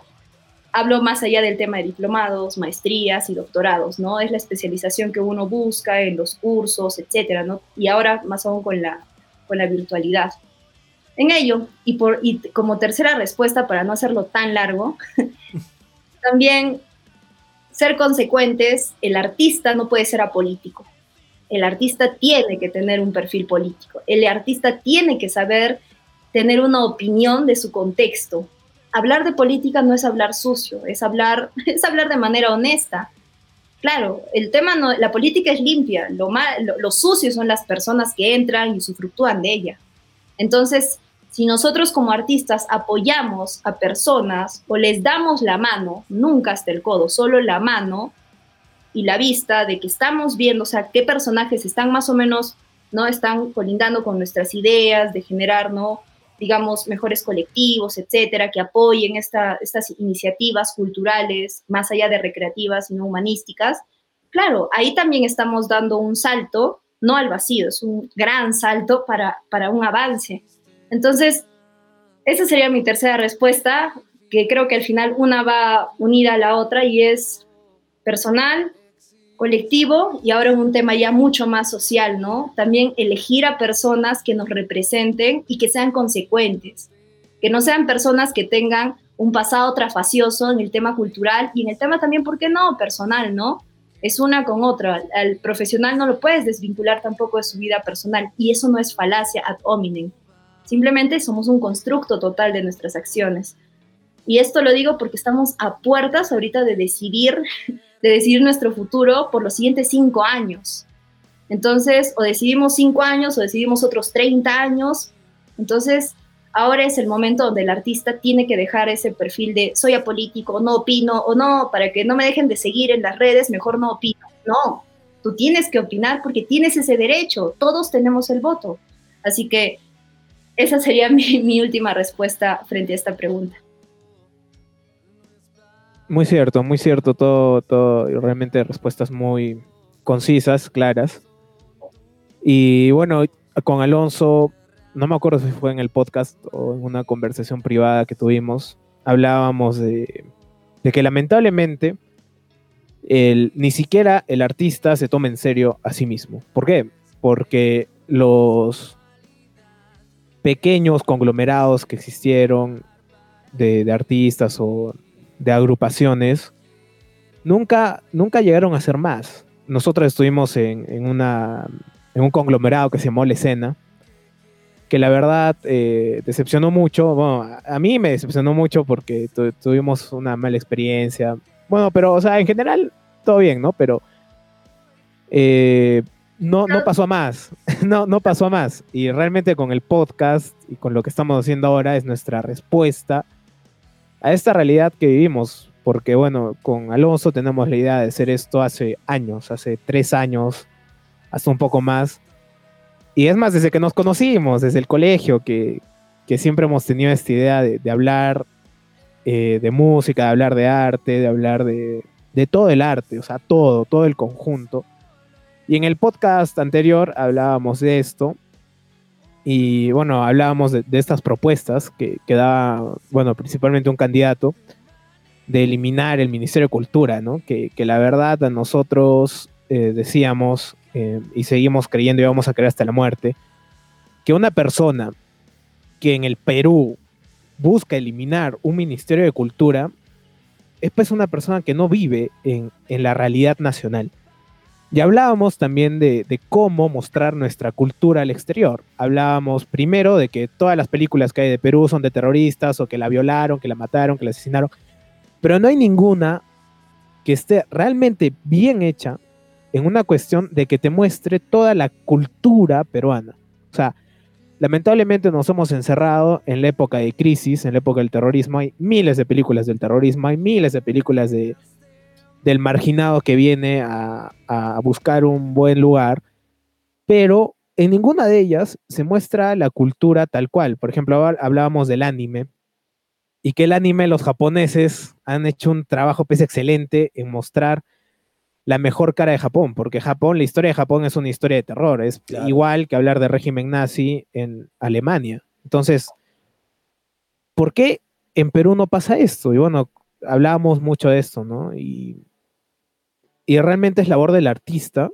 Hablo más allá del tema de diplomados, maestrías y doctorados, ¿no? Es la especialización que uno busca en los cursos, etcétera, ¿no? Y ahora más aún con la, con la virtualidad. En ello, y, por, y como tercera respuesta, para no hacerlo tan largo, también ser consecuentes, el artista no puede ser apolítico. El artista tiene que tener un perfil político. El artista tiene que saber tener una opinión de su contexto. Hablar de política no es hablar sucio, es hablar, es hablar de manera honesta. Claro, el tema no, la política es limpia, lo, lo, lo sucio son las personas que entran y usufructúan de ella. Entonces, si nosotros como artistas apoyamos a personas o les damos la mano, nunca hasta el codo, solo la mano y la vista de que estamos viendo, o sea, qué personajes están más o menos, ¿no? Están colindando con nuestras ideas de generar, ¿no? digamos, mejores colectivos, etcétera, que apoyen estas iniciativas culturales, más allá de recreativas y no humanísticas, claro, ahí también estamos dando un salto, no al vacío, es un gran salto para, para un avance. Entonces, esa sería mi tercera respuesta, que creo que al final una va unida a la otra y es personal, colectivo y ahora en un tema ya mucho más social, ¿no? También elegir a personas que nos representen y que sean consecuentes, que no sean personas que tengan un pasado trafacioso en el tema cultural y en el tema también, ¿por qué no? Personal, ¿no? Es una con otra. Al profesional no lo puedes desvincular tampoco de su vida personal y eso no es falacia ad hominem. Simplemente somos un constructo total de nuestras acciones. Y esto lo digo porque estamos a puertas ahorita de decidir, de decidir nuestro futuro por los siguientes cinco años. Entonces, o decidimos cinco años o decidimos otros 30 años. Entonces, ahora es el momento donde el artista tiene que dejar ese perfil de soy apolítico, no opino o no, para que no me dejen de seguir en las redes, mejor no opino. No, tú tienes que opinar porque tienes ese derecho, todos tenemos el voto. Así que esa sería mi, última respuesta frente a esta pregunta. Muy cierto, muy cierto, todo, todo, realmente respuestas muy concisas, claras. Y bueno, con Alonso, no me acuerdo si fue en el podcast o en una conversación privada que tuvimos, hablábamos de, de que lamentablemente el, ni siquiera el artista se toma en serio a sí mismo. ¿Por qué? Porque los pequeños conglomerados que existieron de, artistas o de agrupaciones, nunca, nunca llegaron a ser más. Nosotros estuvimos en, una, en un conglomerado que se llamó La Escena, que la verdad eh, decepcionó mucho. Bueno, a mí me decepcionó mucho porque tuvimos una mala experiencia. Bueno, pero, o sea, en general, todo bien, ¿no? Pero eh, no, no pasó a más, no, no pasó a más. Y realmente con el podcast y con lo que estamos haciendo ahora es nuestra respuesta a esta realidad que vivimos. Porque bueno, con Alonso tenemos la idea de hacer esto hace años, hace tres años, hasta un poco más. Y es más, desde que nos conocimos, desde el colegio, que, siempre hemos tenido esta idea de, hablar eh, de música, de hablar de arte, de hablar de, de todo el arte, o sea, todo, todo el conjunto. Y en el podcast anterior hablábamos de esto. Y bueno, hablábamos de, estas propuestas que, que da, bueno, principalmente un candidato de eliminar el Ministerio de Cultura, ¿no? Que, la verdad a nosotros eh, decíamos eh, y seguimos creyendo y vamos a creer hasta la muerte, que una persona que en el Perú busca eliminar un Ministerio de Cultura es pues una persona que no vive en, en la realidad nacional. Y hablábamos también de, cómo mostrar nuestra cultura al exterior. Hablábamos primero de que todas las películas que hay de Perú son de terroristas o que la violaron, que la mataron, que la asesinaron. Pero no hay ninguna que esté realmente bien hecha en una cuestión de que te muestre toda la cultura peruana. O sea, lamentablemente nos hemos encerrado en la época de crisis, en la época del terrorismo. Hay miles de películas del terrorismo, hay miles de películas de, del marginado que viene a, buscar un buen lugar, pero en ninguna de ellas se muestra la cultura tal cual. Por ejemplo, hablábamos del anime y que el anime, los japoneses han hecho un trabajo pues, excelente en mostrar la mejor cara de Japón, porque Japón, la historia de Japón es una historia de terror, es igual que hablar de régimen nazi en Alemania. Entonces, ¿por qué en Perú no pasa esto? Y bueno, hablábamos mucho de esto, ¿no? Y y realmente es labor del artista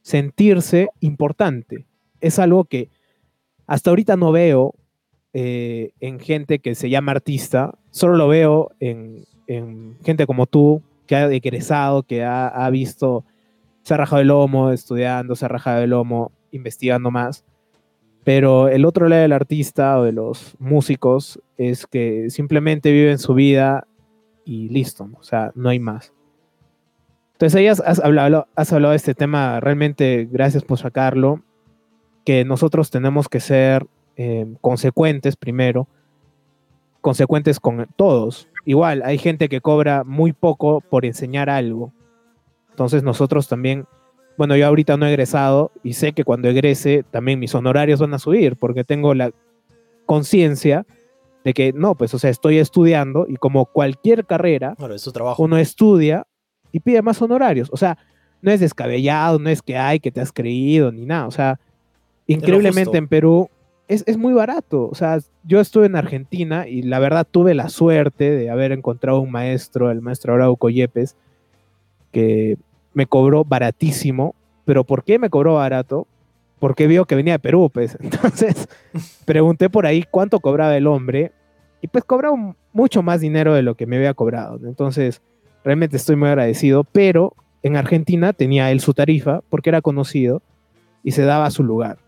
sentirse importante. Es algo que hasta ahorita no veo eh, en gente que se llama artista, solo lo veo en, gente como tú, que ha egresado, que ha, visto, se ha rajado el lomo estudiando, se ha rajado el lomo investigando más. Pero el otro lado del artista o de los músicos es que simplemente viven su vida y listo, o sea, no hay más. Entonces, ahí has, hablado, has hablado de este tema, realmente gracias por sacarlo, que nosotros tenemos que ser eh, consecuentes primero, consecuentes con todos. Igual, hay gente que cobra muy poco por enseñar algo. Entonces nosotros también, bueno, yo ahorita no he egresado y sé que cuando egrese también mis honorarios van a subir porque tengo la, conciencia de que no, pues, o sea, estoy estudiando y como cualquier carrera, trabajo. uno estudia y pide más honorarios. O sea, no es descabellado, no es que hay que te has creído ni nada. O sea, increíblemente en Perú es, es, muy barato. O sea, yo estuve en Argentina y la verdad tuve la suerte de haber encontrado un maestro, el maestro Arauco Yepes, que me cobró baratísimo. Pero ¿por qué me cobró barato? Porque vio que venía de Perú, pues. Entonces, pregunté por ahí cuánto cobraba el hombre y pues cobraba mucho más dinero de lo que me había cobrado. Entonces, realmente estoy muy agradecido, pero en Argentina tenía él su tarifa porque era conocido y se daba su lugar.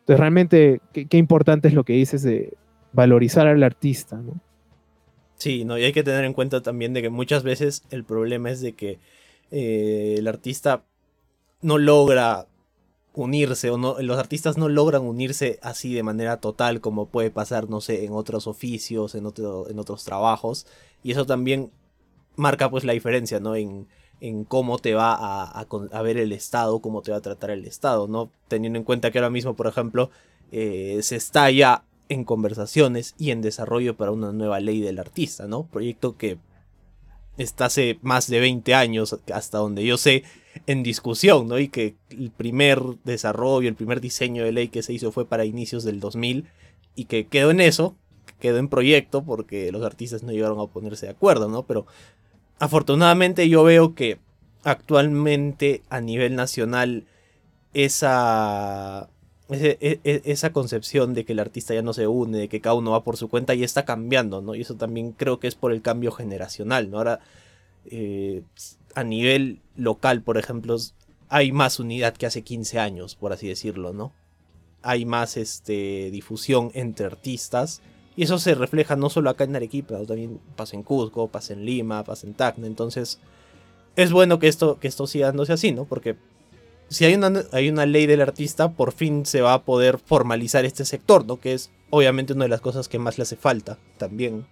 Entonces, realmente, qué, importante es lo que dices de valorizar al artista, ¿no? Sí, no, y hay que tener en cuenta también de que muchas veces el problema es de que eh, el artista no logra unirse o no, los artistas no logran unirse así de manera total como puede pasar, no sé, en otros oficios, en, en otros trabajos. Y eso también marca pues la diferencia, ¿no? En, en cómo te va a, a, ver el Estado, cómo te va a tratar el Estado, ¿no? Teniendo en cuenta que ahora mismo, por ejemplo, eh, se está ya en conversaciones y en desarrollo para una nueva ley del artista, ¿no? Proyecto que está hace más de 20 años, hasta donde yo sé, en discusión, ¿no? Y que el primer desarrollo, el primer diseño de ley que se hizo fue para inicios del 2000 y que quedó en eso, quedó en proyecto porque los artistas no llegaron a ponerse de acuerdo, ¿no? Pero afortunadamente yo veo que actualmente a nivel nacional esa, e, e, esa concepción de que el artista ya no se une, de que cada uno va por su cuenta, ya está cambiando, ¿no? Y eso también creo que es por el cambio generacional, ¿no? Ahora, eh, a nivel local, por ejemplo, hay más unidad que hace 15 años, por así decirlo, ¿no? Hay más este, difusión entre artistas. Y eso se refleja no solo acá en Arequipa, también pasa en Cusco, pasa en Lima, pasa en Tacna. Entonces, es bueno que esto, que esto siga dándose así, ¿no? Porque si hay una, hay una ley del artista, por fin se va a poder formalizar este sector, ¿no? Que es obviamente una de las cosas que más le hace falta también.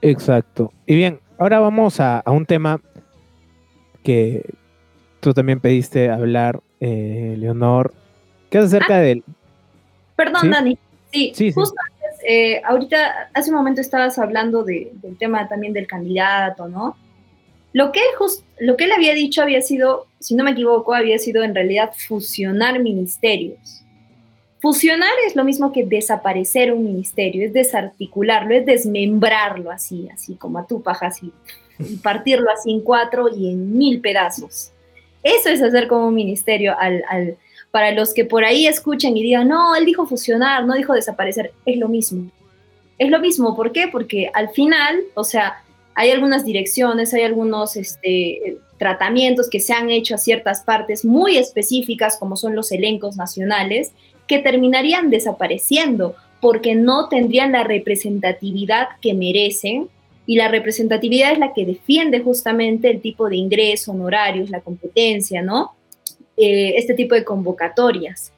Exacto. Y bien, ahora vamos a, un tema que tú también pediste hablar, eh, Leonor, que es acerca ah. del... Perdón, Dani. Sí, justo antes, eh, ahorita, hace un momento estabas hablando del tema también del candidato, ¿no? Lo que, él lo que él había dicho había sido, si no me equivoco, había sido en realidad fusionar ministerios. Fusionar es lo mismo que desaparecer un ministerio, es desarticularlo, es desmembrarlo así, así como a tu paja, así, y partirlo así en cuatro y en mil pedazos. Eso es hacer como un ministerio al, al, para los que por ahí escuchen y digan, no, él dijo fusionar, no dijo desaparecer, es lo mismo. Es lo mismo, ¿por qué? Porque al final, o sea, hay algunas direcciones, hay algunos este, tratamientos que se han hecho a ciertas partes muy específicas, como son los elencos nacionales, que terminarían desapareciendo porque no tendrían la representatividad que merecen y la representatividad es la que defiende justamente el tipo de ingreso, honorarios, la competencia, ¿no? Eh, este tipo de convocatorias.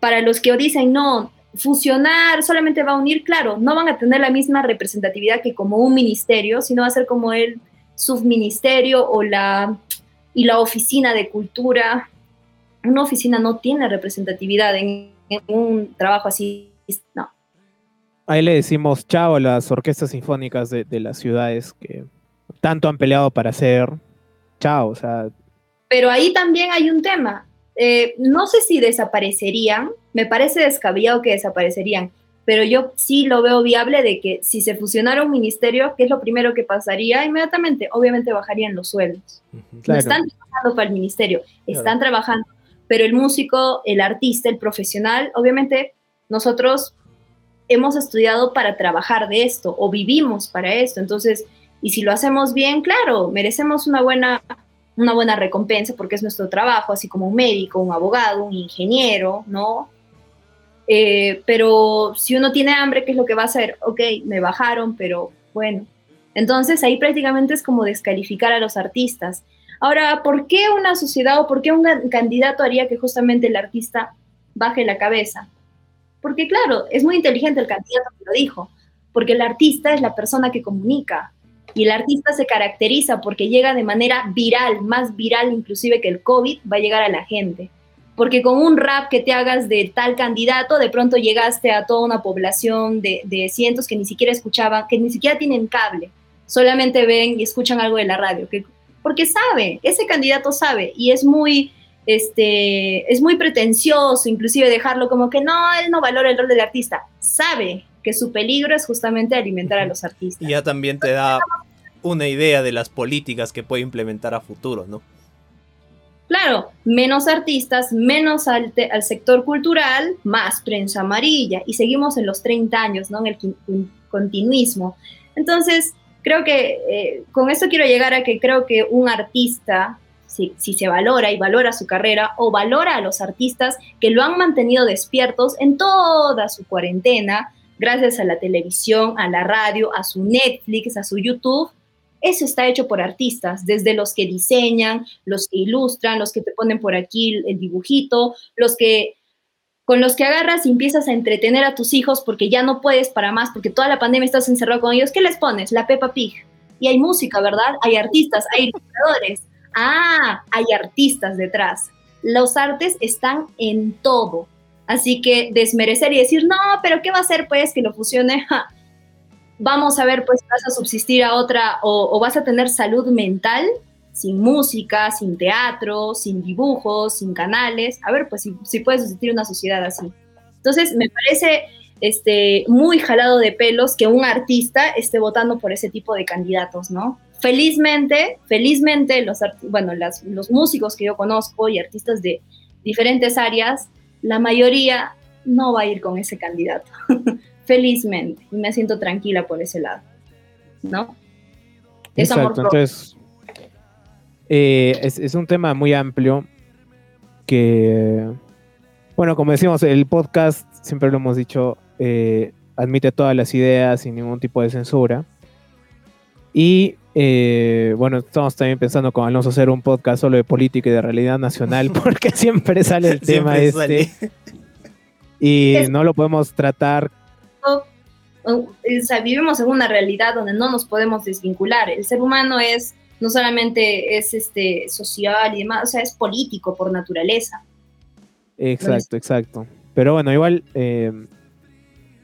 Para los que dicen, no, fusionar solamente va a unir, claro, no van a tener la misma representatividad que como un ministerio, sino va a ser como el subministerio o la, y la oficina de cultura. Una oficina no tiene representatividad en en un trabajo así, no. Ahí le decimos chao a las orquestas sinfónicas de, las ciudades que tanto han peleado para hacer. Chao, o sea. Pero ahí también hay un tema. Eh, no sé si desaparecerían, me parece descabellado que desaparecerían, pero yo sí lo veo viable de que si se fusionara un ministerio, ¿qué es lo primero que pasaría? Inmediatamente, obviamente bajarían los sueldos. No están trabajando para el ministerio, están trabajando pero el músico, el artista, el profesional, obviamente nosotros hemos estudiado para trabajar de esto o vivimos para esto. Entonces, y si lo hacemos bien, claro, merecemos una buena, una buena recompensa porque es nuestro trabajo, así como un médico, un abogado, un ingeniero, ¿no? Eh, pero si uno tiene hambre, ¿qué es lo que va a hacer? Ok, me bajaron, pero bueno. Entonces ahí prácticamente es como descalificar a los artistas. Ahora, ¿por qué una sociedad o por qué un candidato haría que justamente el artista baje la cabeza? Porque claro, es muy inteligente el candidato que lo dijo, porque el artista es la persona que comunica y el artista se caracteriza porque llega de manera viral, más viral inclusive que el COVID, va a llegar a la gente. porque con un rap que te hagas de tal candidato, de pronto llegaste a toda una población de, de cientos que ni siquiera escuchaban, que ni siquiera tienen cable, solamente ven y escuchan algo de la radio, que, porque sabe, ese candidato sabe, y es muy, este, es muy pretencioso, inclusive dejarlo como que no, él no valora el rol del artista, sabe que su peligro es justamente alimentar a los artistas. Y ya también te da una idea de las políticas que puede implementar a futuro, ¿no? Claro, menos artistas, menos al, al, sector cultural, más prensa amarilla. Y seguimos en los 30 años, ¿no? En el continuismo. Entonces, creo que eh, con esto quiero llegar a que creo que un artista, si, si, se valora y valora su carrera, o valora a los artistas que lo han mantenido despiertos en toda su cuarentena, gracias a la televisión, a la radio, a su Netflix, a su YouTube, eso está hecho por artistas, desde los que diseñan, los que ilustran, los que te ponen por aquí el dibujito, los que con los que agarras y empiezas a entretener a tus hijos porque ya no puedes para más, porque toda la pandemia estás encerrado con ellos, ¿qué les pones? La Peppa Pig. Y hay música, ¿verdad? Hay artistas, hay ilustradores. Ah, hay artistas detrás. Los artes están en todo. Así que desmerecer y decir, no, pero ¿qué va a hacer pues que lo fusione? vamos a ver, pues vas a subsistir a otra o, vas a tener salud mental sin música, sin teatro, sin dibujos, sin canales. A ver, pues si, si puedes subsistir una sociedad así. Entonces, me parece este, muy jalado de pelos que un artista esté votando por ese tipo de candidatos, ¿no? Felizmente, felizmente, los, bueno, los músicos que yo conozco y artistas de diferentes áreas, la mayoría no va a ir con ese candidato. felizmente, y me siento tranquila por ese lado, ¿no? Es Exacto, entonces eh, es, un tema muy amplio que, bueno, como decimos, el podcast, siempre lo hemos dicho, eh, admite todas las ideas sin ningún tipo de censura. Y eh, bueno, estamos también pensando con Alonso hacer un podcast solo de política y de realidad nacional, porque siempre sale el tema este. Y no lo podemos tratar vivimos en una realidad donde no nos podemos desvincular. El ser humano es no solamente es este social y demás, o sea, es político por naturaleza. Exacto, exacto. Pero bueno, igual eh,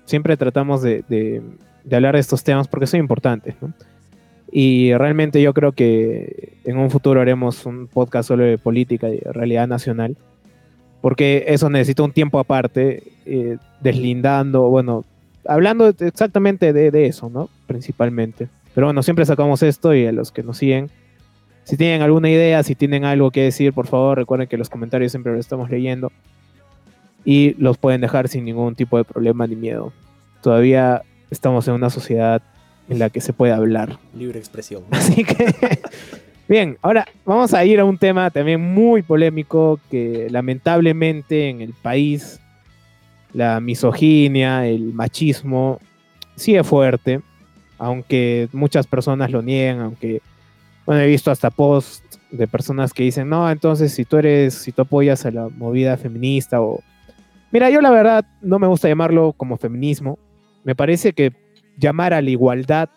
siempre tratamos de, hablar de estos temas porque son importantes, Y realmente yo creo que en un futuro haremos un podcast solo de política y realidad nacional, porque eso necesita un tiempo aparte, eh, deslindando, bueno, hablando exactamente de, eso, ¿no? Principalmente. Pero bueno, siempre sacamos esto y a los que nos siguen, si tienen alguna idea, si tienen algo que decir, por favor, recuerden que los comentarios siempre los estamos leyendo y los pueden dejar sin ningún tipo de problema ni miedo. Todavía estamos en una sociedad en la que se puede hablar. Libre expresión. Así que, bien, ahora vamos a ir a un tema también muy polémico que lamentablemente en el país la misoginia, el machismo, sigue fuerte, aunque muchas personas lo niegan, aunque, bueno, he visto hasta posts de personas que dicen, no, entonces si tú eres, si tú apoyas a la movida feminista o... Mira, yo la verdad no me gusta llamarlo como feminismo, me parece que llamar a la igualdad,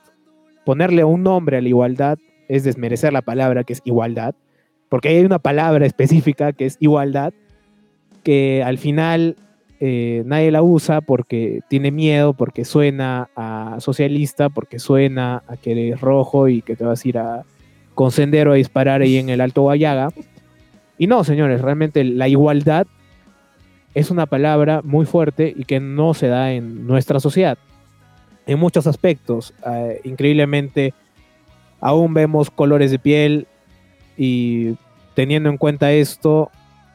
ponerle un nombre a la igualdad, es desmerecer la palabra que es igualdad, porque hay una palabra específica que es igualdad, que al final eh, nadie la usa porque tiene miedo, porque suena a socialista, porque suena a que eres rojo y que te vas a ir a, con sendero a disparar ahí en el Alto Guayaga. Y no, señores, realmente la igualdad es una palabra muy fuerte y que no se da en nuestra sociedad. En muchos aspectos, eh, increíblemente, aún vemos colores de piel y teniendo en cuenta esto,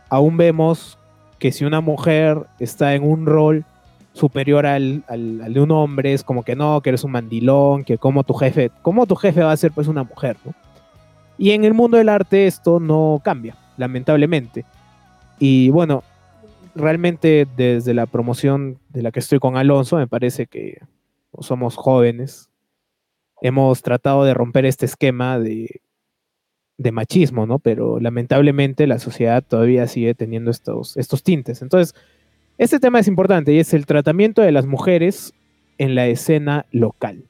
aún vemos que si una mujer está en un rol superior al, de un hombre, es como que no, que eres un mandilón, que como tu jefe, como tu jefe va a ser pues una mujer, ¿no? Y en el mundo del arte esto no cambia, lamentablemente. Y bueno, realmente desde la promoción de la que estoy con Alonso, me parece que somos jóvenes, hemos tratado de romper este esquema de machismo, ¿no? Pero lamentablemente la sociedad todavía sigue teniendo estos, tintes. Entonces, este tema es importante y es el tratamiento de las mujeres en la escena local.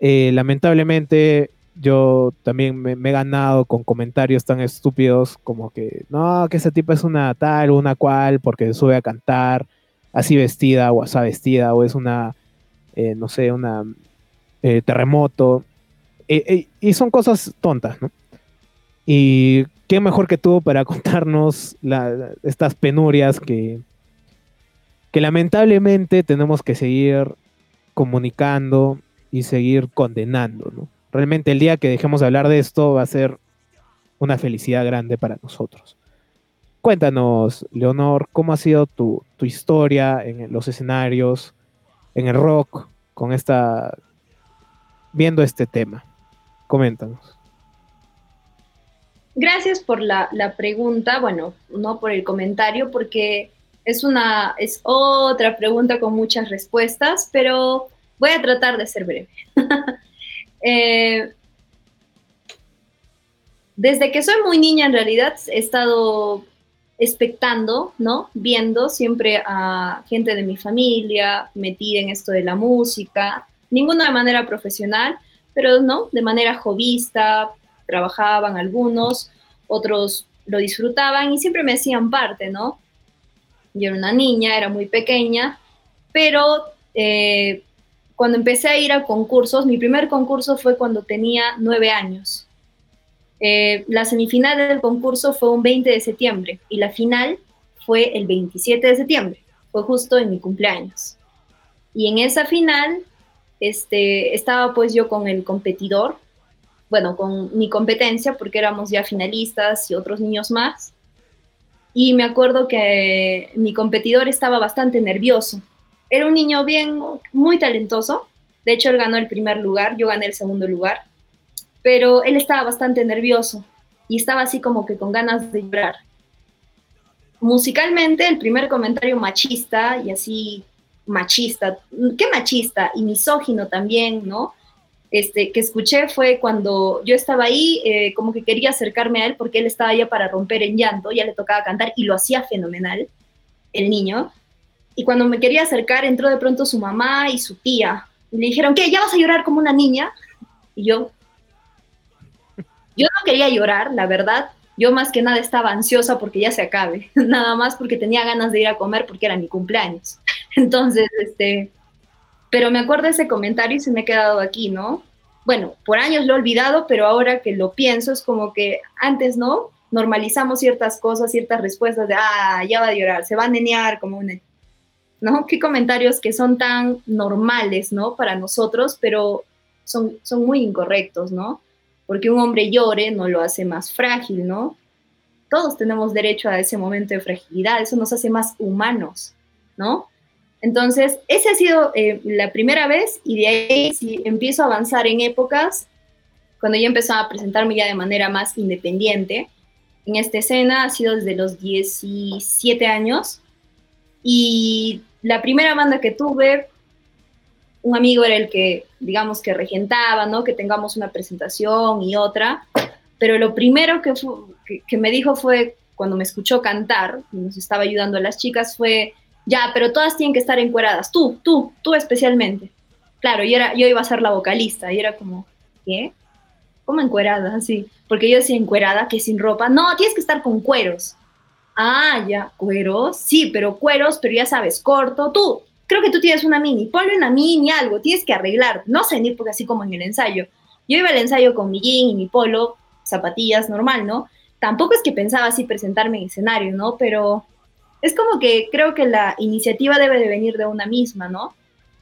Eh, lamentablemente yo también me, he ganado con comentarios tan estúpidos como que, no, que esa tipa es una tal una cual porque sube a cantar así vestida o así vestida o es una, eh, no sé, una eh, terremoto. y son cosas tontas, ¿no? Y qué mejor que tú para contarnos estas penurias que, que lamentablemente tenemos que seguir comunicando y seguir condenando, ¿no? Realmente el día que dejemos de hablar de esto va a ser una felicidad grande para nosotros. Cuéntanos, Leonor, cómo ha sido tu, tu historia en los escenarios, en el rock, con esta, viendo este tema. Coméntanos. Gracias por la, pregunta, bueno, no por el comentario, porque es una, es otra pregunta con muchas respuestas, pero voy a tratar de ser breve. Eh, desde que soy muy niña, en realidad, he estado expectando, ¿no? Viendo siempre a gente de mi familia metida en esto de la música, ninguna de manera profesional, pero no, de manera jovista, trabajaban algunos, otros lo disfrutaban y siempre me hacían parte, ¿no? Yo era una niña, era muy pequeña, pero eh, cuando empecé a ir a concursos, mi primer concurso fue cuando tenía nueve años. Eh, la semifinal del concurso fue un 20 de septiembre y la final fue el 27 de septiembre, fue justo en mi cumpleaños. Y en esa final este, estaba pues yo con el competidor, bueno, con mi competencia, porque éramos ya finalistas y otros niños más. Y me acuerdo que mi competidor estaba bastante nervioso. Era un niño bien, muy talentoso. De hecho, él ganó el primer lugar, yo gané el segundo lugar. Pero él estaba bastante nervioso y estaba así como que con ganas de llorar. Musicalmente, el primer comentario machista y así machista, ¿qué machista? Y misógino también, ¿no? este, que escuché fue cuando yo estaba ahí, eh, como que quería acercarme a él porque él estaba ya para romper en llanto, ya le tocaba cantar y lo hacía fenomenal, el niño. Y cuando me quería acercar, entró de pronto su mamá y su tía. Y le dijeron, ¿qué? ¿Ya vas a llorar como una niña? Y yo, yo no quería llorar, la verdad. Yo más que nada estaba ansiosa porque ya se acabe, nada más porque tenía ganas de ir a comer porque era mi cumpleaños. Entonces, este, pero me acuerdo ese comentario y se me ha quedado aquí, ¿no? Bueno, por años lo he olvidado, pero ahora que lo pienso es como que antes, ¿no? Normalizamos ciertas cosas, ciertas respuestas de, ah, ya va a llorar, se va a nenear como un... ¿No? Qué comentarios que son tan normales, ¿no? Para nosotros, pero son, son muy incorrectos, ¿no? Porque un hombre llore no lo hace más frágil, ¿no? Todos tenemos derecho a ese momento de fragilidad, eso nos hace más humanos, ¿no? Entonces, esa ha sido eh, la primera vez y de ahí si empiezo a avanzar en épocas, cuando yo empecé a presentarme ya de manera más independiente, en esta escena ha sido desde los 17 años y la primera banda que tuve, un amigo era el que, digamos, que regentaba, ¿no? Que tengamos una presentación y otra, pero lo primero que, me dijo fue, cuando me escuchó cantar, y nos estaba ayudando a las chicas, fue ya, pero todas tienen que estar encueradas, tú, tú, tú especialmente. Claro, yo, era, yo iba a ser la vocalista y era como, ¿qué? ¿Cómo encuerada? Así, porque yo decía encuerada, que sin ropa. No, tienes que estar con cueros. Ah, ya, cueros, sí, pero cueros, pero ya sabes, corto. Tú, creo que tú tienes una mini, ponle una mini, algo, tienes que arreglar, no venir porque así como en el ensayo. Yo iba al ensayo con mi jean y mi polo, zapatillas, normal, ¿no? Tampoco es que pensaba así presentarme en escenario, ¿no? Pero es como que creo que la iniciativa debe de venir de una misma, ¿no?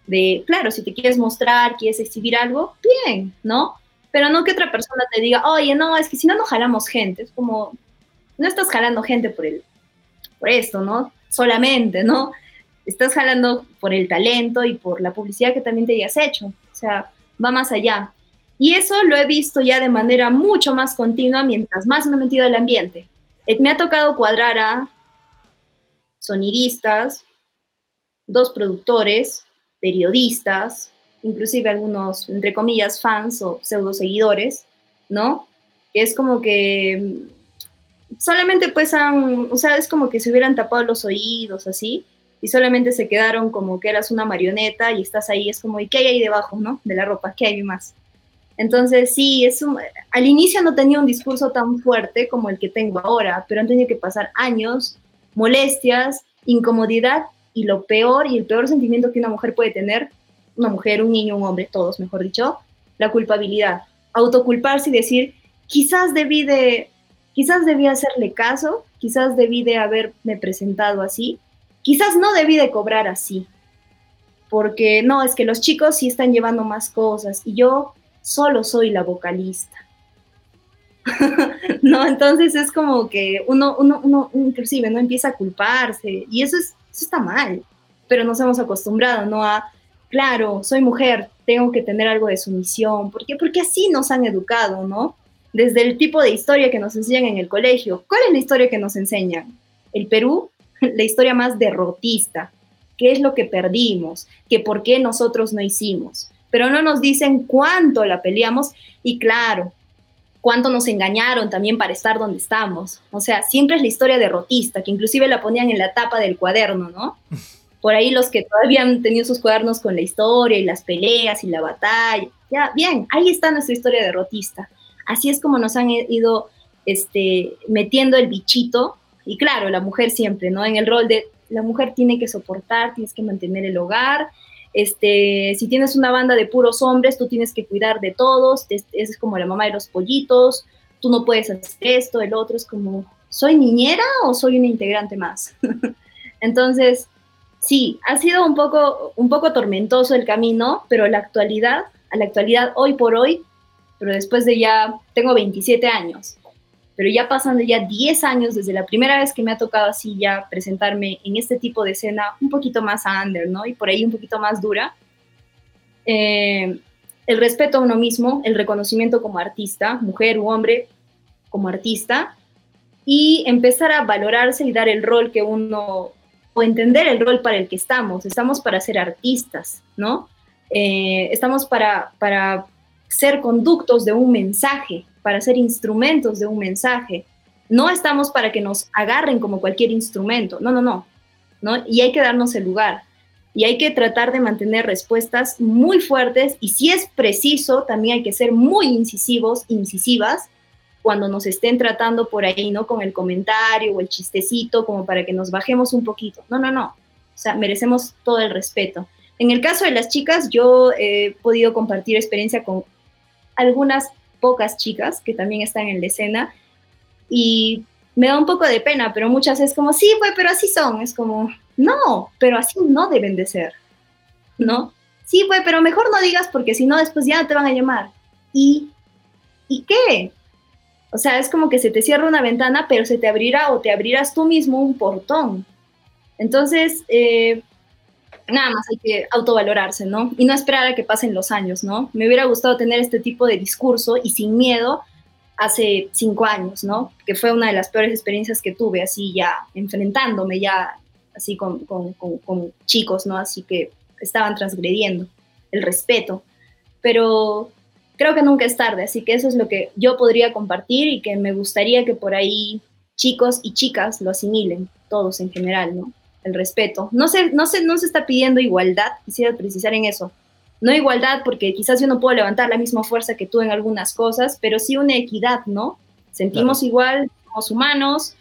De, claro, si te quieres mostrar, quieres exhibir algo, bien, ¿no? Pero no que otra persona te diga, oye, no, es que si no, no jalamos gente. Es como, no estás jalando gente por, el, por esto, ¿no? Solamente, ¿no? Estás jalando por el talento y por la publicidad que también te hayas hecho. O sea, va más allá. Y eso lo he visto ya de manera mucho más continua mientras más me he metido el ambiente. Eh, me ha tocado cuadrar a sonidistas, dos productores, periodistas, inclusive algunos, entre comillas, fans o pseudo seguidores, ¿no? Que es como que mm, solamente pues han, o sea, es como que se hubieran tapado los oídos así y solamente se quedaron como que eras una marioneta y estás ahí, es como, ¿y qué hay ahí debajo, no? De la ropa, ¿qué hay más? Entonces, sí, es al inicio no tenía un discurso tan fuerte como el que tengo ahora, pero han tenido que pasar años, molestias, incomodidad y lo peor y el peor sentimiento que una mujer puede tener, una mujer, un niño, un hombre, todos, mejor dicho, la culpabilidad. Autoculparse y decir, quizás debí de, quizás debí hacerle caso, quizás debí de haberme presentado así, quizás no debí de cobrar así, porque no, es que los chicos sí están llevando más cosas y yo solo soy la vocalista. no, entonces es como que uno, uno, uno inclusive no empieza a culparse y eso, es, eso está mal, pero nos hemos acostumbrado, ¿no? A, claro, soy mujer, tengo que tener algo de sumisión, ¿por qué? Porque así nos han educado, ¿no? Desde el tipo de historia que nos enseñan en el colegio. ¿Cuál es la historia que nos enseñan? El Perú, la historia más derrotista. ¿Qué es lo que perdimos? ¿Que por qué nosotros no hicimos? pero no nos dicen cuánto la peleamos y claro, cuánto nos engañaron también para estar donde estamos. O sea, siempre es la historia derrotista, que inclusive la ponían en la tapa del cuaderno, ¿no? Por ahí los que todavía han tenido sus cuadernos con la historia y las peleas y la batalla. Ya, bien, ahí está nuestra historia derrotista. Así es como nos han ido este, metiendo el bichito. Y claro, la mujer siempre, ¿no? En el rol de la mujer tiene que soportar, tienes que mantener el hogar, este, si tienes una banda de puros hombres, tú tienes que cuidar de todos, es, como la mamá de los pollitos, tú no puedes hacer esto, el otro. Es como, ¿soy niñera o soy una integrante más? Entonces, sí, ha sido un poco, un poco tormentoso el camino, pero la actualidad, a la actualidad, hoy por hoy, pero después de ya, tengo 27 años, pero ya pasando ya 10 años desde la primera vez que me ha tocado así ya presentarme en este tipo de escena un poquito más under, ¿no? Y por ahí un poquito más dura. Eh, el respeto a uno mismo, el reconocimiento como artista, mujer u hombre como artista, y empezar a valorarse y dar el rol que uno, o entender el rol para el que estamos. Estamos para ser artistas, ¿no? Eh, estamos para, para ser conductos de un mensaje, para ser instrumentos de un mensaje. No estamos para que nos agarren como cualquier instrumento, no, no, no, ¿no? Y hay que darnos el lugar. Y hay que tratar de mantener respuestas muy fuertes y si es preciso, también hay que ser muy incisivos, incisivas, cuando nos estén tratando por ahí, ¿no? Con el comentario o el chistecito, como para que nos bajemos un poquito. No, no, no. O sea, merecemos todo el respeto. En el caso de las chicas, yo he podido compartir experiencia con algunas pocas chicas que también están en la escena y me da un poco de pena, pero muchas es como, sí, pues, pero así son, es como, no, pero así no deben de ser, ¿no? Sí, pues, pero mejor no digas porque si no después ya te van a llamar. ¿Y, ¿Y qué? O sea, es como que se te cierra una ventana, pero se te abrirá o te abrirás tú mismo un portón. Entonces, eh, nada más hay que autovalorarse, ¿no? Y no esperar a que pasen los años, ¿no? Me hubiera gustado tener este tipo de discurso y sin miedo hace cinco años, ¿no? Que fue una de las peores experiencias que tuve, así ya enfrentándome ya así con, con, con, chicos, ¿no? Así que estaban transgrediendo el respeto. Pero creo que nunca es tarde, así que eso es lo que yo podría compartir y que me gustaría que por ahí chicos y chicas lo asimilen, todos en general, ¿no? El respeto. No se, no, se, no se está pidiendo igualdad, quisiera precisar en eso. No igualdad porque quizás yo no puedo levantar la misma fuerza que tú en algunas cosas, pero sí una equidad, ¿no? Sentimos igual, somos humanos,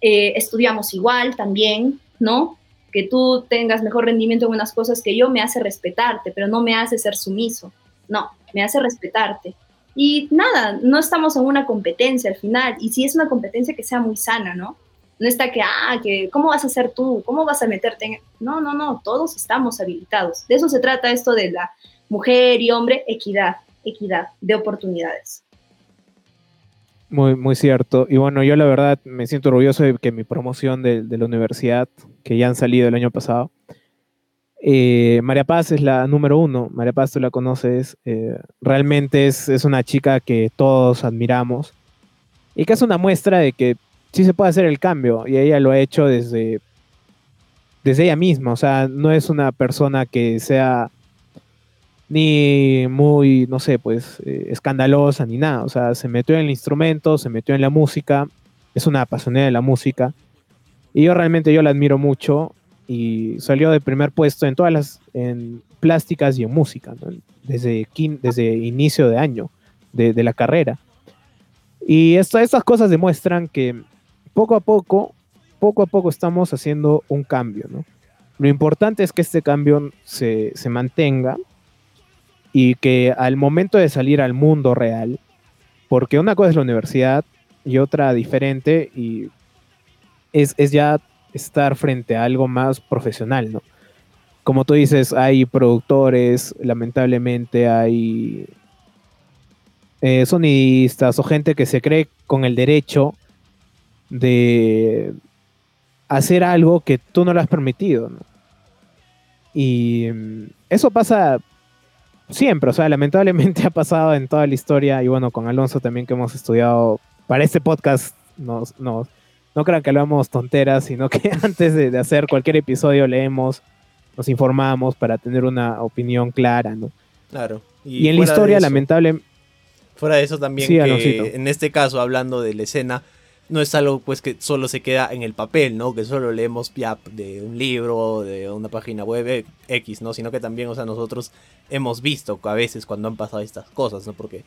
eh, estudiamos igual también, ¿no? Que tú tengas mejor rendimiento en unas cosas que yo me hace respetarte, pero no me hace ser sumiso. No, me hace respetarte. Y nada, no estamos en una competencia al final, y si es una competencia que sea muy sana, ¿no? No está que, ah, que, ¿cómo vas a ser tú? ¿Cómo vas a meterte en...? No, no, no, todos estamos habilitados. De eso se trata esto de la mujer y hombre, equidad, equidad de oportunidades. Muy, muy cierto. Y bueno, yo la verdad me siento orgulloso de que mi promoción de, la universidad, que ya han salido el año pasado, eh, María Paz es la número uno. María Paz, tú la conoces. Eh, realmente es, es, una chica que todos admiramos y que es una muestra de que sí se puede hacer el cambio y ella lo ha hecho desde, desde ella misma, o sea, no es una persona que sea ni muy, no sé, pues eh, escandalosa ni nada, o sea, se metió en el instrumento, se metió en la música, es una apasionada de la música y yo realmente yo la admiro mucho y salió de primer puesto en todas las, en plásticas y en música, desde, desde inicio de año de, la carrera. Y estas cosas demuestran que poco a poco, poco a poco estamos haciendo un cambio, ¿no? Lo importante es que este cambio se, se mantenga y que al momento de salir al mundo real, porque una cosa es la universidad y otra diferente y es, es ya estar frente a algo más profesional, ¿no? Como tú dices, hay productores, lamentablemente hay eh, sonidistas o gente que se cree con el derecho de hacer algo que tú no le has permitido, ¿no? Y mm, eso pasa siempre, o sea, lamentablemente ha pasado en toda la historia y bueno, con Alonso también que hemos estudiado para este podcast, nos, nos, no crean que hablamos tonteras, sino que antes de, hacer cualquier episodio leemos, nos informamos para tener una opinión clara, ¿no? Claro. Y, en la historia, lamentablemente... Fuera de eso también, que en este caso, hablando de la escena, no es algo pues que solo se queda en el papel, ¿no? Que solo leemos ya de un libro, de una página web X, ¿no? Sino que también, o sea, nosotros hemos visto a veces cuando han pasado estas cosas, ¿no? Porque,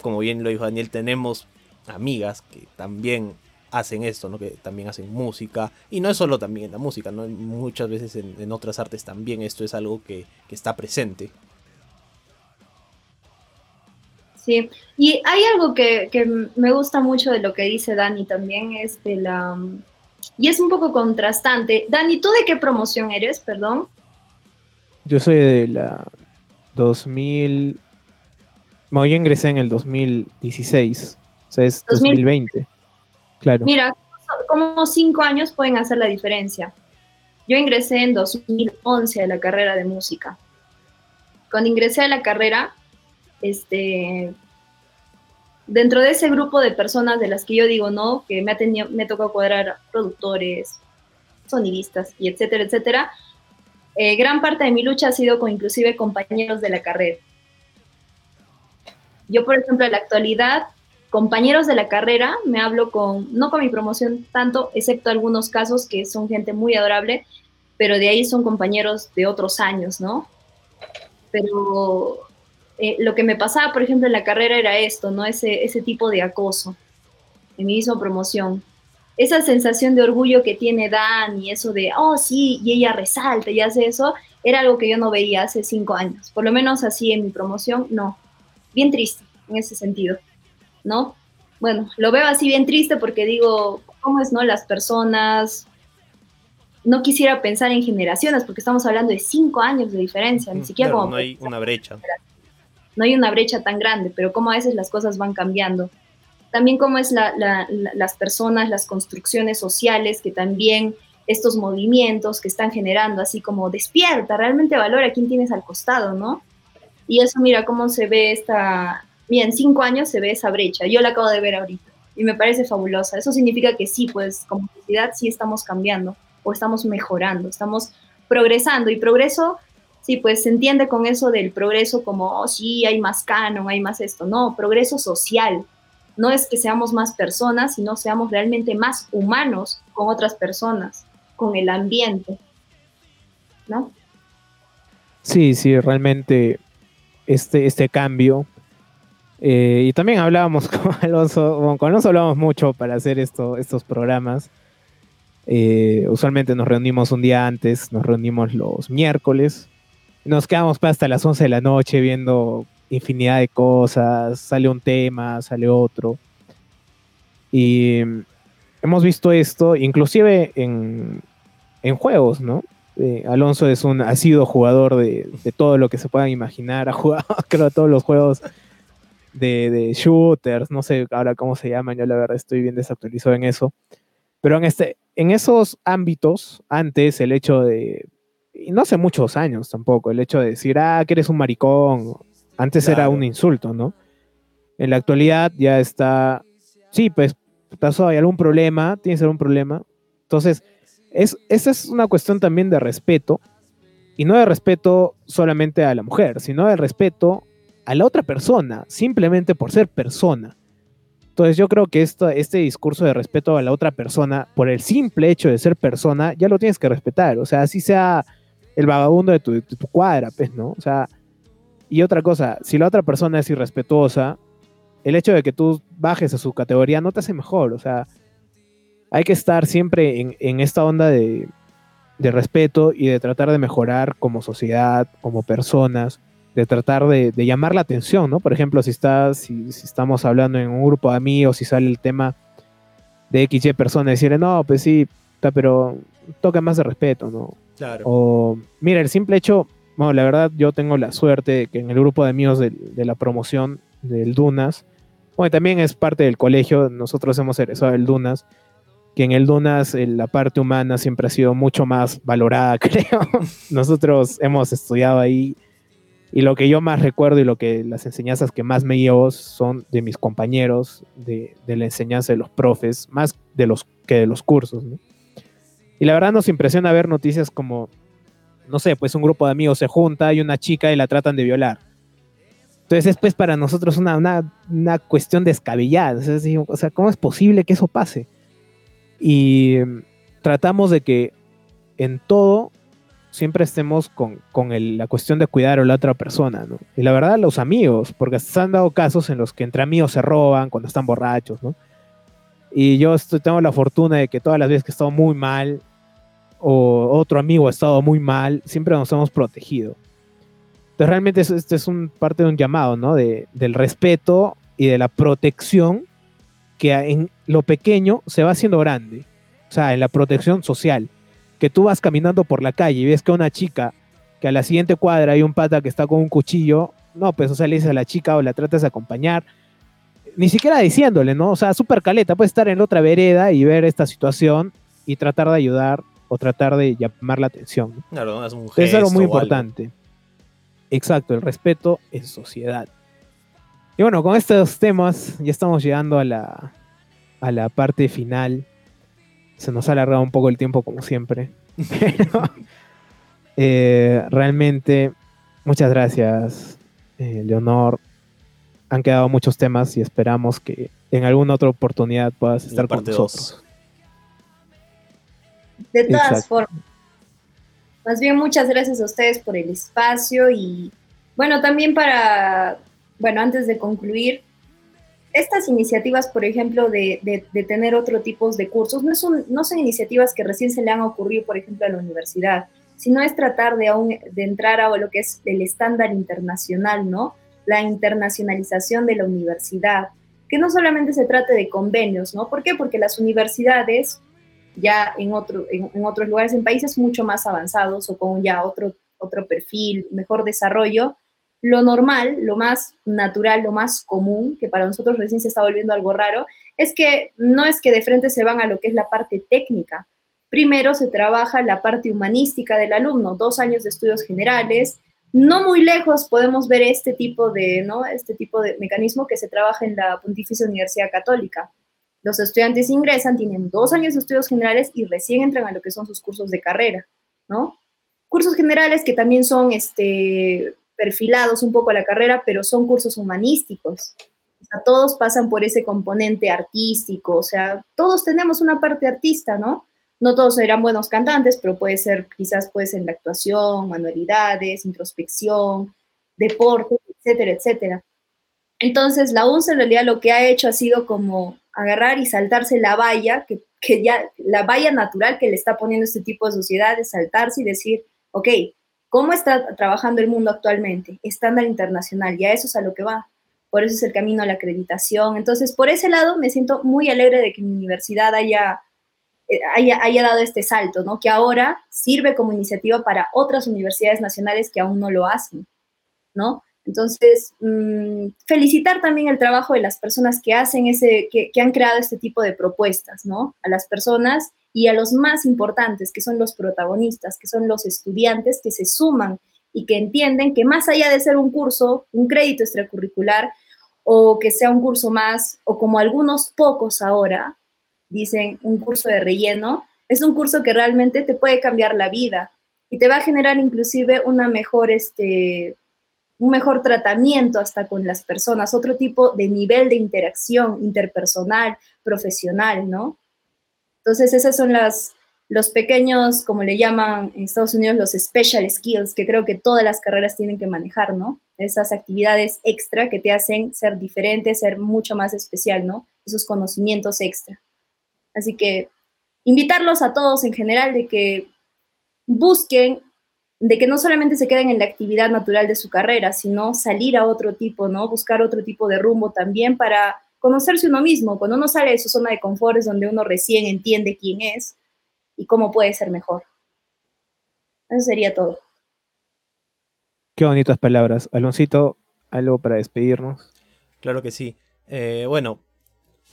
como bien lo dijo Daniel, tenemos amigas que también hacen esto, ¿no? Que también hacen música. Y no es solo también en la música, ¿no? Muchas veces en, otras artes también esto es algo que, está presente. Sí, y hay algo que, me gusta mucho de lo que dice Dani también, es de la... Y es un poco contrastante. Dani, ¿tú de qué promoción eres, perdón? Yo soy de la 2000... Bueno, yo ingresé en el 2016, o sea, es 2020. Mira, como cinco años pueden hacer la diferencia. Yo ingresé en 2011 a la carrera de música. Cuando ingresé a la carrera, este, dentro de ese grupo de personas de las que yo digo no, que me ha me cuadrar productores, sonidistas y etcétera, etcétera, eh, gran parte de mi lucha ha sido con inclusive compañeros de la carrera. Yo, por ejemplo, en la actualidad compañeros de la carrera, me hablo con, no con mi promoción tanto, excepto algunos casos que son gente muy adorable, pero de ahí son compañeros de otros años, ¿no? Pero eh, lo que me pasaba, por ejemplo, en la carrera era esto, ¿no? Ese, ese tipo de acoso en mi misma promoción. Esa sensación de orgullo que tiene Dan y eso de, oh, sí, y ella resalta y hace eso, era algo que yo no veía hace cinco años. Por lo menos así en mi promoción, no. Bien triste en ese sentido. ¿no? Bueno, lo veo así bien triste porque digo, ¿cómo es, no? Las personas, no quisiera pensar en generaciones porque estamos hablando de cinco años de diferencia, ni siquiera como... No hay una brecha. No hay una brecha tan grande, pero cómo a veces las cosas van cambiando. También cómo es las personas, las construcciones sociales que también estos movimientos que están generando, así como despierta, realmente valora quién tienes al costado, ¿no? Y eso, mira cómo se ve esta, mira, en cinco años se ve esa brecha. Yo la acabo de ver ahorita y me parece fabulosa. Eso significa que sí, pues como sociedad sí estamos cambiando o estamos mejorando, estamos progresando y progreso, sí, pues se entiende con eso del progreso como, oh, sí, hay más canon, hay más esto. No, progreso social. No es que seamos más personas, sino seamos realmente más humanos con otras personas, con el ambiente. ¿No? Sí, sí, realmente este, este cambio eh, y también hablábamos con Alonso, con Alonso hablábamos mucho para hacer esto, estos programas. Eh, usualmente nos reunimos un día antes, nos reunimos los miércoles. Nos quedamos hasta las 11 de la noche viendo infinidad de cosas, sale un tema, sale otro. Y hemos visto esto, inclusive en, en juegos, ¿no? Eh, Alonso es un ha sido jugador de, de, todo lo que se puedan imaginar, ha jugado creo todos los juegos de, shooters, no sé ahora cómo se llaman, yo la verdad estoy bien desactualizado en eso. Pero en, este, en esos ámbitos, antes el hecho de, y no hace muchos años tampoco, el hecho de decir, ah, que eres un maricón, antes era un insulto, ¿no? En la actualidad ya está, sí, pues pasó, hay algún problema, tienes algún problema. Entonces, es, esa es una cuestión también de respeto, y no de respeto solamente a la mujer, sino de respeto a la otra persona, simplemente por ser persona. Entonces yo creo que este discurso de respeto a la otra persona, por el simple hecho de ser persona, ya lo tienes que respetar. O sea, así sea el vagabundo de tu, de cuadra, pues, ¿no? O sea, y otra cosa, si la otra persona es irrespetuosa, el hecho de que tú bajes a su categoría no te hace mejor. O sea, hay que estar siempre en, esta onda de, respeto y de tratar de mejorar como sociedad, como personas, de tratar de, llamar la atención, ¿no? Por ejemplo, si, estás, si, estamos hablando en un grupo de amigos y sale el tema de XY persona, decirle, no, pues sí, pero toca más de respeto, ¿no? Claro. O, mira, el simple hecho, bueno, la verdad yo tengo la suerte de que en el grupo de amigos de, la promoción del Dunas, bueno, también es parte del colegio, nosotros hemos egresado el Dunas, que en el Dunas la parte humana siempre ha sido mucho más valorada, creo. nosotros hemos estudiado ahí y lo que yo más recuerdo y lo que las enseñanzas que más me llevo son de mis compañeros, de, de la enseñanza de los profes, más de los que de los cursos. Y la verdad nos impresiona ver noticias como no sé, pues un grupo de amigos se junta y una chica y la tratan de violar. Entonces es pues para nosotros una, una, cuestión descabellada. O sea, ¿cómo es posible que eso pase? Y mm, tratamos de que en todo siempre estemos con, la cuestión de cuidar a la otra persona, ¿no? Y la verdad, los amigos, porque se han dado casos en los que entre amigos se roban cuando están borrachos, ¿no? Y yo estoy, tengo la fortuna de que todas las veces que he estado muy mal, o otro amigo ha estado muy mal, siempre nos hemos protegido. Entonces realmente este es un, parte de un llamado, ¿no? De, del respeto y de la protección que en lo pequeño se va haciendo grande. O sea, en la protección social. Que tú vas caminando por la calle y ves que una chica, que a la siguiente cuadra hay un pata que está con un cuchillo, no, pues o sea, le dices a la chica o la tratas de acompañar, ni siquiera diciéndole, ¿no? O sea, súper caleta, puedes estar en otra vereda y ver esta situación y tratar de ayudar o tratar de llamar la atención. Claro, es, un es algo muy importante. Exacto, el respeto en sociedad. Y bueno, con estos temas ya estamos llegando a la, a la parte final. Se nos ha alargado un poco el tiempo como siempre. Pero eh, realmente, muchas gracias, eh, Leonor. Han quedado muchos temas y esperamos que en alguna otra oportunidad puedas estar con nosotros. De todas formas. Más bien, muchas gracias a ustedes por el espacio y, bueno, también para, bueno, antes de concluir, estas iniciativas, por ejemplo, de, de, tener otro tipo de cursos, no son, no son iniciativas que recién se le han ocurrido, por ejemplo, a la universidad, sino es tratar de, aún, de entrar a lo que es el estándar internacional, ¿no? La internacionalización de la universidad, que no solamente se trate de convenios, ¿no? ¿Por qué? Porque las universidades ya en, otro, en, otros lugares, en países mucho más avanzados o con ya otro, otro perfil, mejor desarrollo, lo normal, lo más natural, lo más común, que para nosotros recién se está volviendo algo raro, es que no es que de frente se van a lo que es la parte técnica. Primero se trabaja la parte humanística del alumno, dos años de estudios generales. No muy lejos podemos ver este tipo de, ¿no? este tipo de mecanismo que se trabaja en la Pontificia Universidad Católica. Los estudiantes ingresan, tienen dos años de estudios generales y recién entran a lo que son sus cursos de carrera, ¿no? Cursos generales que también son este, perfilados un poco a la carrera, pero son cursos humanísticos. Todos pasan por ese componente artístico, o sea, todos tenemos una parte artista, ¿no? No todos serán buenos cantantes, pero puede ser, quizás puede ser en la actuación, manualidades, introspección, deporte, etcétera, etcétera. Entonces, la UNCE en realidad lo que ha hecho ha sido como agarrar y saltarse la valla, que, ya, la valla natural que le está poniendo este tipo de sociedades, saltarse y decir, ok, ¿cómo está trabajando el mundo actualmente? Estándar internacional, ya eso es a lo que va. Por eso es el camino a la acreditación. Entonces, por ese lado, me siento muy alegre de que mi universidad haya, haya, haya dado este salto, ¿no? Que ahora sirve como iniciativa para otras universidades nacionales que aún no lo hacen, ¿no? Entonces, mm, felicitar también el trabajo de las personas que hacen ese, que, han creado este tipo de propuestas, ¿no? A las personas y a los más importantes, que son los protagonistas, que son los estudiantes que se suman y que entienden que más allá de ser un curso, un crédito extracurricular, o que sea un curso más, o como algunos pocos ahora dicen, un curso de relleno, es un curso que realmente te puede cambiar la vida y te va a generar inclusive una mejor, este, un mejor tratamiento hasta con las personas, otro tipo de nivel de interacción interpersonal, profesional, ¿no? Entonces esas son las, los pequeños, como le llaman en Estados Unidos, los special skills, que creo que todas las carreras tienen que manejar, ¿no? Esas actividades extra que te hacen ser diferente, ser mucho más especial, ¿no? Esos conocimientos extra. Así que invitarlos a todos en general de que busquen, de que no solamente se queden en la actividad natural de su carrera, sino salir a otro tipo, ¿no? Buscar otro tipo de rumbo también para conocerse uno mismo. Cuando uno sale de su zona de confort es donde uno recién entiende quién es y cómo puede ser mejor. Eso sería todo. Qué bonitas palabras. Aloncito, algo para despedirnos. Claro que sí. Eh, bueno,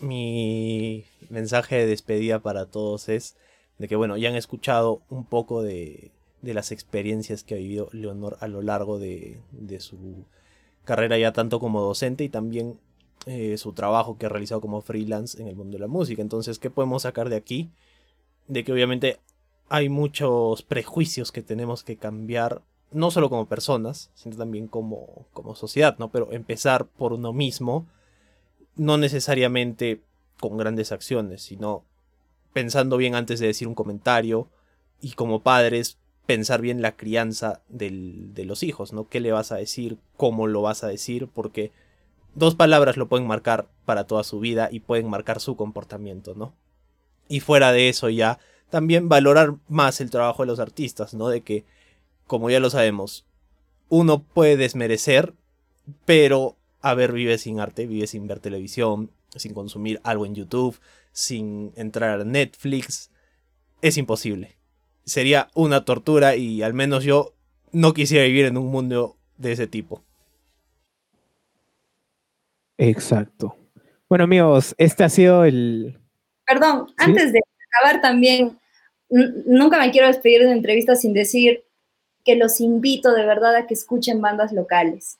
mi mensaje de despedida para todos es de que, bueno, ya han escuchado un poco de, las experiencias que ha vivido Leonor a lo largo de, su carrera ya tanto como docente y también eh, su trabajo que ha realizado como freelance en el mundo de la música. Entonces, ¿qué podemos sacar de aquí? de que obviamente hay muchos prejuicios que tenemos que cambiar, no solo como personas, sino también como, como sociedad, ¿no? Pero empezar por uno mismo, no necesariamente con grandes acciones, sino pensando bien antes de decir un comentario y como padres pensar bien la crianza de los hijos, ¿no? ¿Qué le vas a decir? ¿Cómo lo vas a decir? Porque dos palabras lo pueden marcar para toda su vida y pueden marcar su comportamiento, ¿no? Y fuera de eso ya, también valorar más el trabajo de los artistas, ¿no? De que, como ya lo sabemos, uno puede desmerecer, pero, a ver, vive sin arte, vive sin ver televisión, sin consumir algo en YouTube, sin entrar a Netflix. Es imposible. Sería una tortura y al menos yo no quisiera vivir en un mundo de ese tipo. Exacto. Bueno amigos, este ha sido el, Perdón, antes de acabar también, nunca me quiero despedir de una entrevista sin decir que los invito de verdad a que escuchen bandas locales.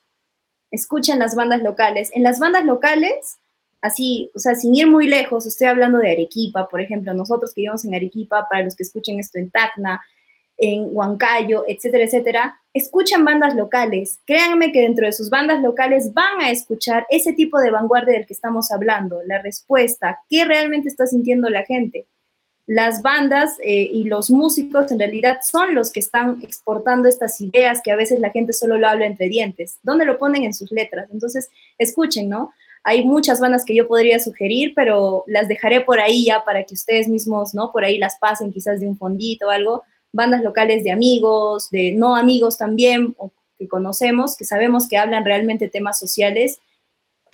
Escuchen las bandas locales. En las bandas locales, así, o sea, sin ir muy lejos, estoy hablando de Arequipa, por ejemplo, nosotros que vivimos en Arequipa, para los que escuchen esto en Tacna, en Huancayo, etcétera, etcétera, escuchan bandas locales. Créanme que dentro de sus bandas locales van a escuchar ese tipo de vanguardia del que estamos hablando, la respuesta, qué realmente está sintiendo la gente. Las bandas eh, y los músicos en realidad son los que están exportando estas ideas que a veces la gente solo lo habla entre dientes. ¿Dónde lo ponen en sus letras? Entonces, escuchen, ¿no? Hay muchas bandas que yo podría sugerir, pero las dejaré por ahí ya para que ustedes mismos, ¿no? Por ahí las pasen quizás de un fondito o algo bandas locales de amigos, de no amigos también, o que conocemos, que sabemos que hablan realmente temas sociales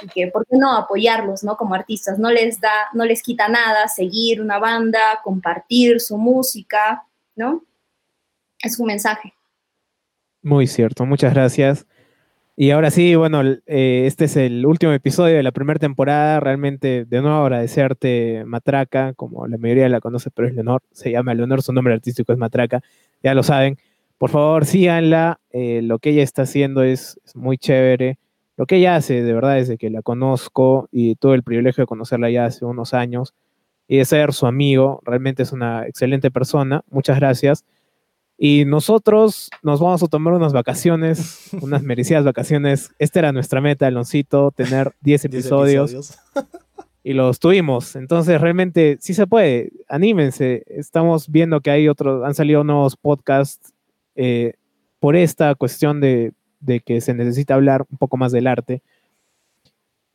y que, ¿por qué no apoyarlos, no? Como artistas, no les da, no les quita nada seguir una banda, compartir su música, ¿no? Es un mensaje. Muy cierto, muchas gracias. Y ahora sí, bueno, eh, este es el último episodio de la primera temporada. Realmente, de nuevo, agradecerte, Matraca, como la mayoría la conoce, pero es Leonor. Se llama Leonor, su nombre artístico es Matraca. Ya lo saben. Por favor, síganla. Eh, lo que ella está haciendo es, muy chévere. Lo que ella hace, de verdad, desde que la conozco y tuve el privilegio de conocerla ya hace unos años y de ser su amigo, realmente es una excelente persona. Muchas gracias. Y nosotros nos vamos a tomar unas vacaciones, unas merecidas vacaciones. Esta era nuestra meta, Aloncito, tener 10 episodios. y los tuvimos. Entonces, realmente sí se puede. Anímense. Estamos viendo que hay otros, han salido nuevos podcasts eh, por esta cuestión de, que se necesita hablar un poco más del arte.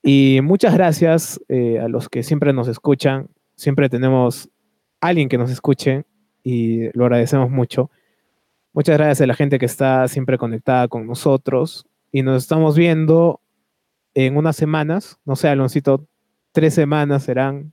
Y muchas gracias eh, a los que siempre nos escuchan. Siempre tenemos alguien que nos escuche y lo agradecemos mucho. Muchas gracias a la gente que está siempre conectada con nosotros y nos estamos viendo en unas semanas, no sé, Aloncito, tres semanas serán.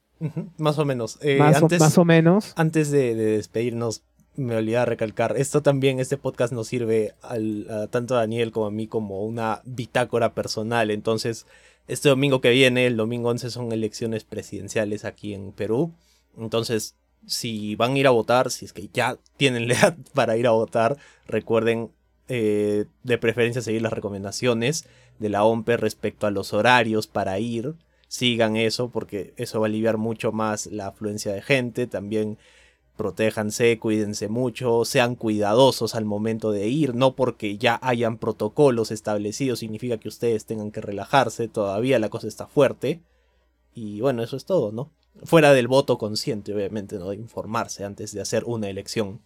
más o menos. Eh, más, o, menos. Antes de, despedirnos, me olvidaba recalcar, esto también, este podcast nos sirve al, tanto a Daniel como a mí como una bitácora personal. Entonces, este domingo que viene, el domingo 11, son elecciones presidenciales aquí en Perú. Entonces, si van a ir a votar, si es que ya tienen la edad para ir a votar, recuerden eh, de preferencia seguir las recomendaciones de la OMPE respecto a los horarios para ir. Sigan eso porque eso va a aliviar mucho más la afluencia de gente. También protéjanse, cuídense mucho, sean cuidadosos al momento de ir. No porque ya hayan protocolos establecidos significa que ustedes tengan que relajarse. Todavía la cosa está fuerte. Y bueno, eso es todo, ¿no? Fuera del voto consciente, obviamente, ¿no? De informarse antes de hacer una elección.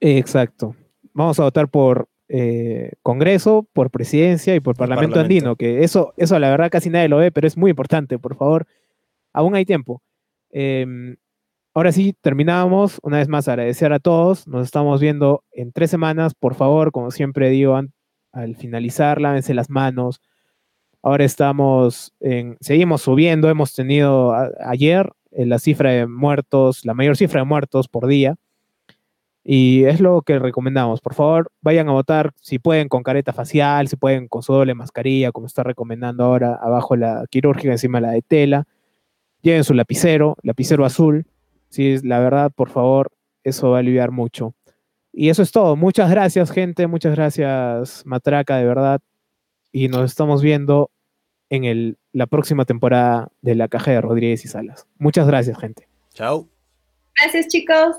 Exacto. Vamos a votar por eh, Congreso, por presidencia y por Parlamento, Andino, que eso, eso la verdad casi nadie lo ve, pero es muy importante, por favor. Aún hay tiempo. Em, ahora sí, terminamos. Una vez más, agradecer a todos. Nos estamos viendo en tres semanas. Por favor, como siempre digo, al finalizar, lávense las manos. Ahora estamos en, seguimos subiendo. Hemos tenido ayer eh, la cifra de muertos, la mayor cifra de muertos por día. Y es lo que recomendamos. Por favor, vayan a votar si pueden con careta facial, si pueden con su doble mascarilla, como está recomendando ahora abajo la quirúrgica, encima la de tela. Lleven su lapicero, lapicero azul. Si la verdad, por favor, eso va a aliviar mucho. Y eso es todo. Muchas gracias, gente. Muchas gracias, Matraca, de verdad. Y nos estamos viendo en el, la próxima temporada de La Caja de Rodríguez y Salas. Muchas gracias, gente. Chao. Gracias, chicos.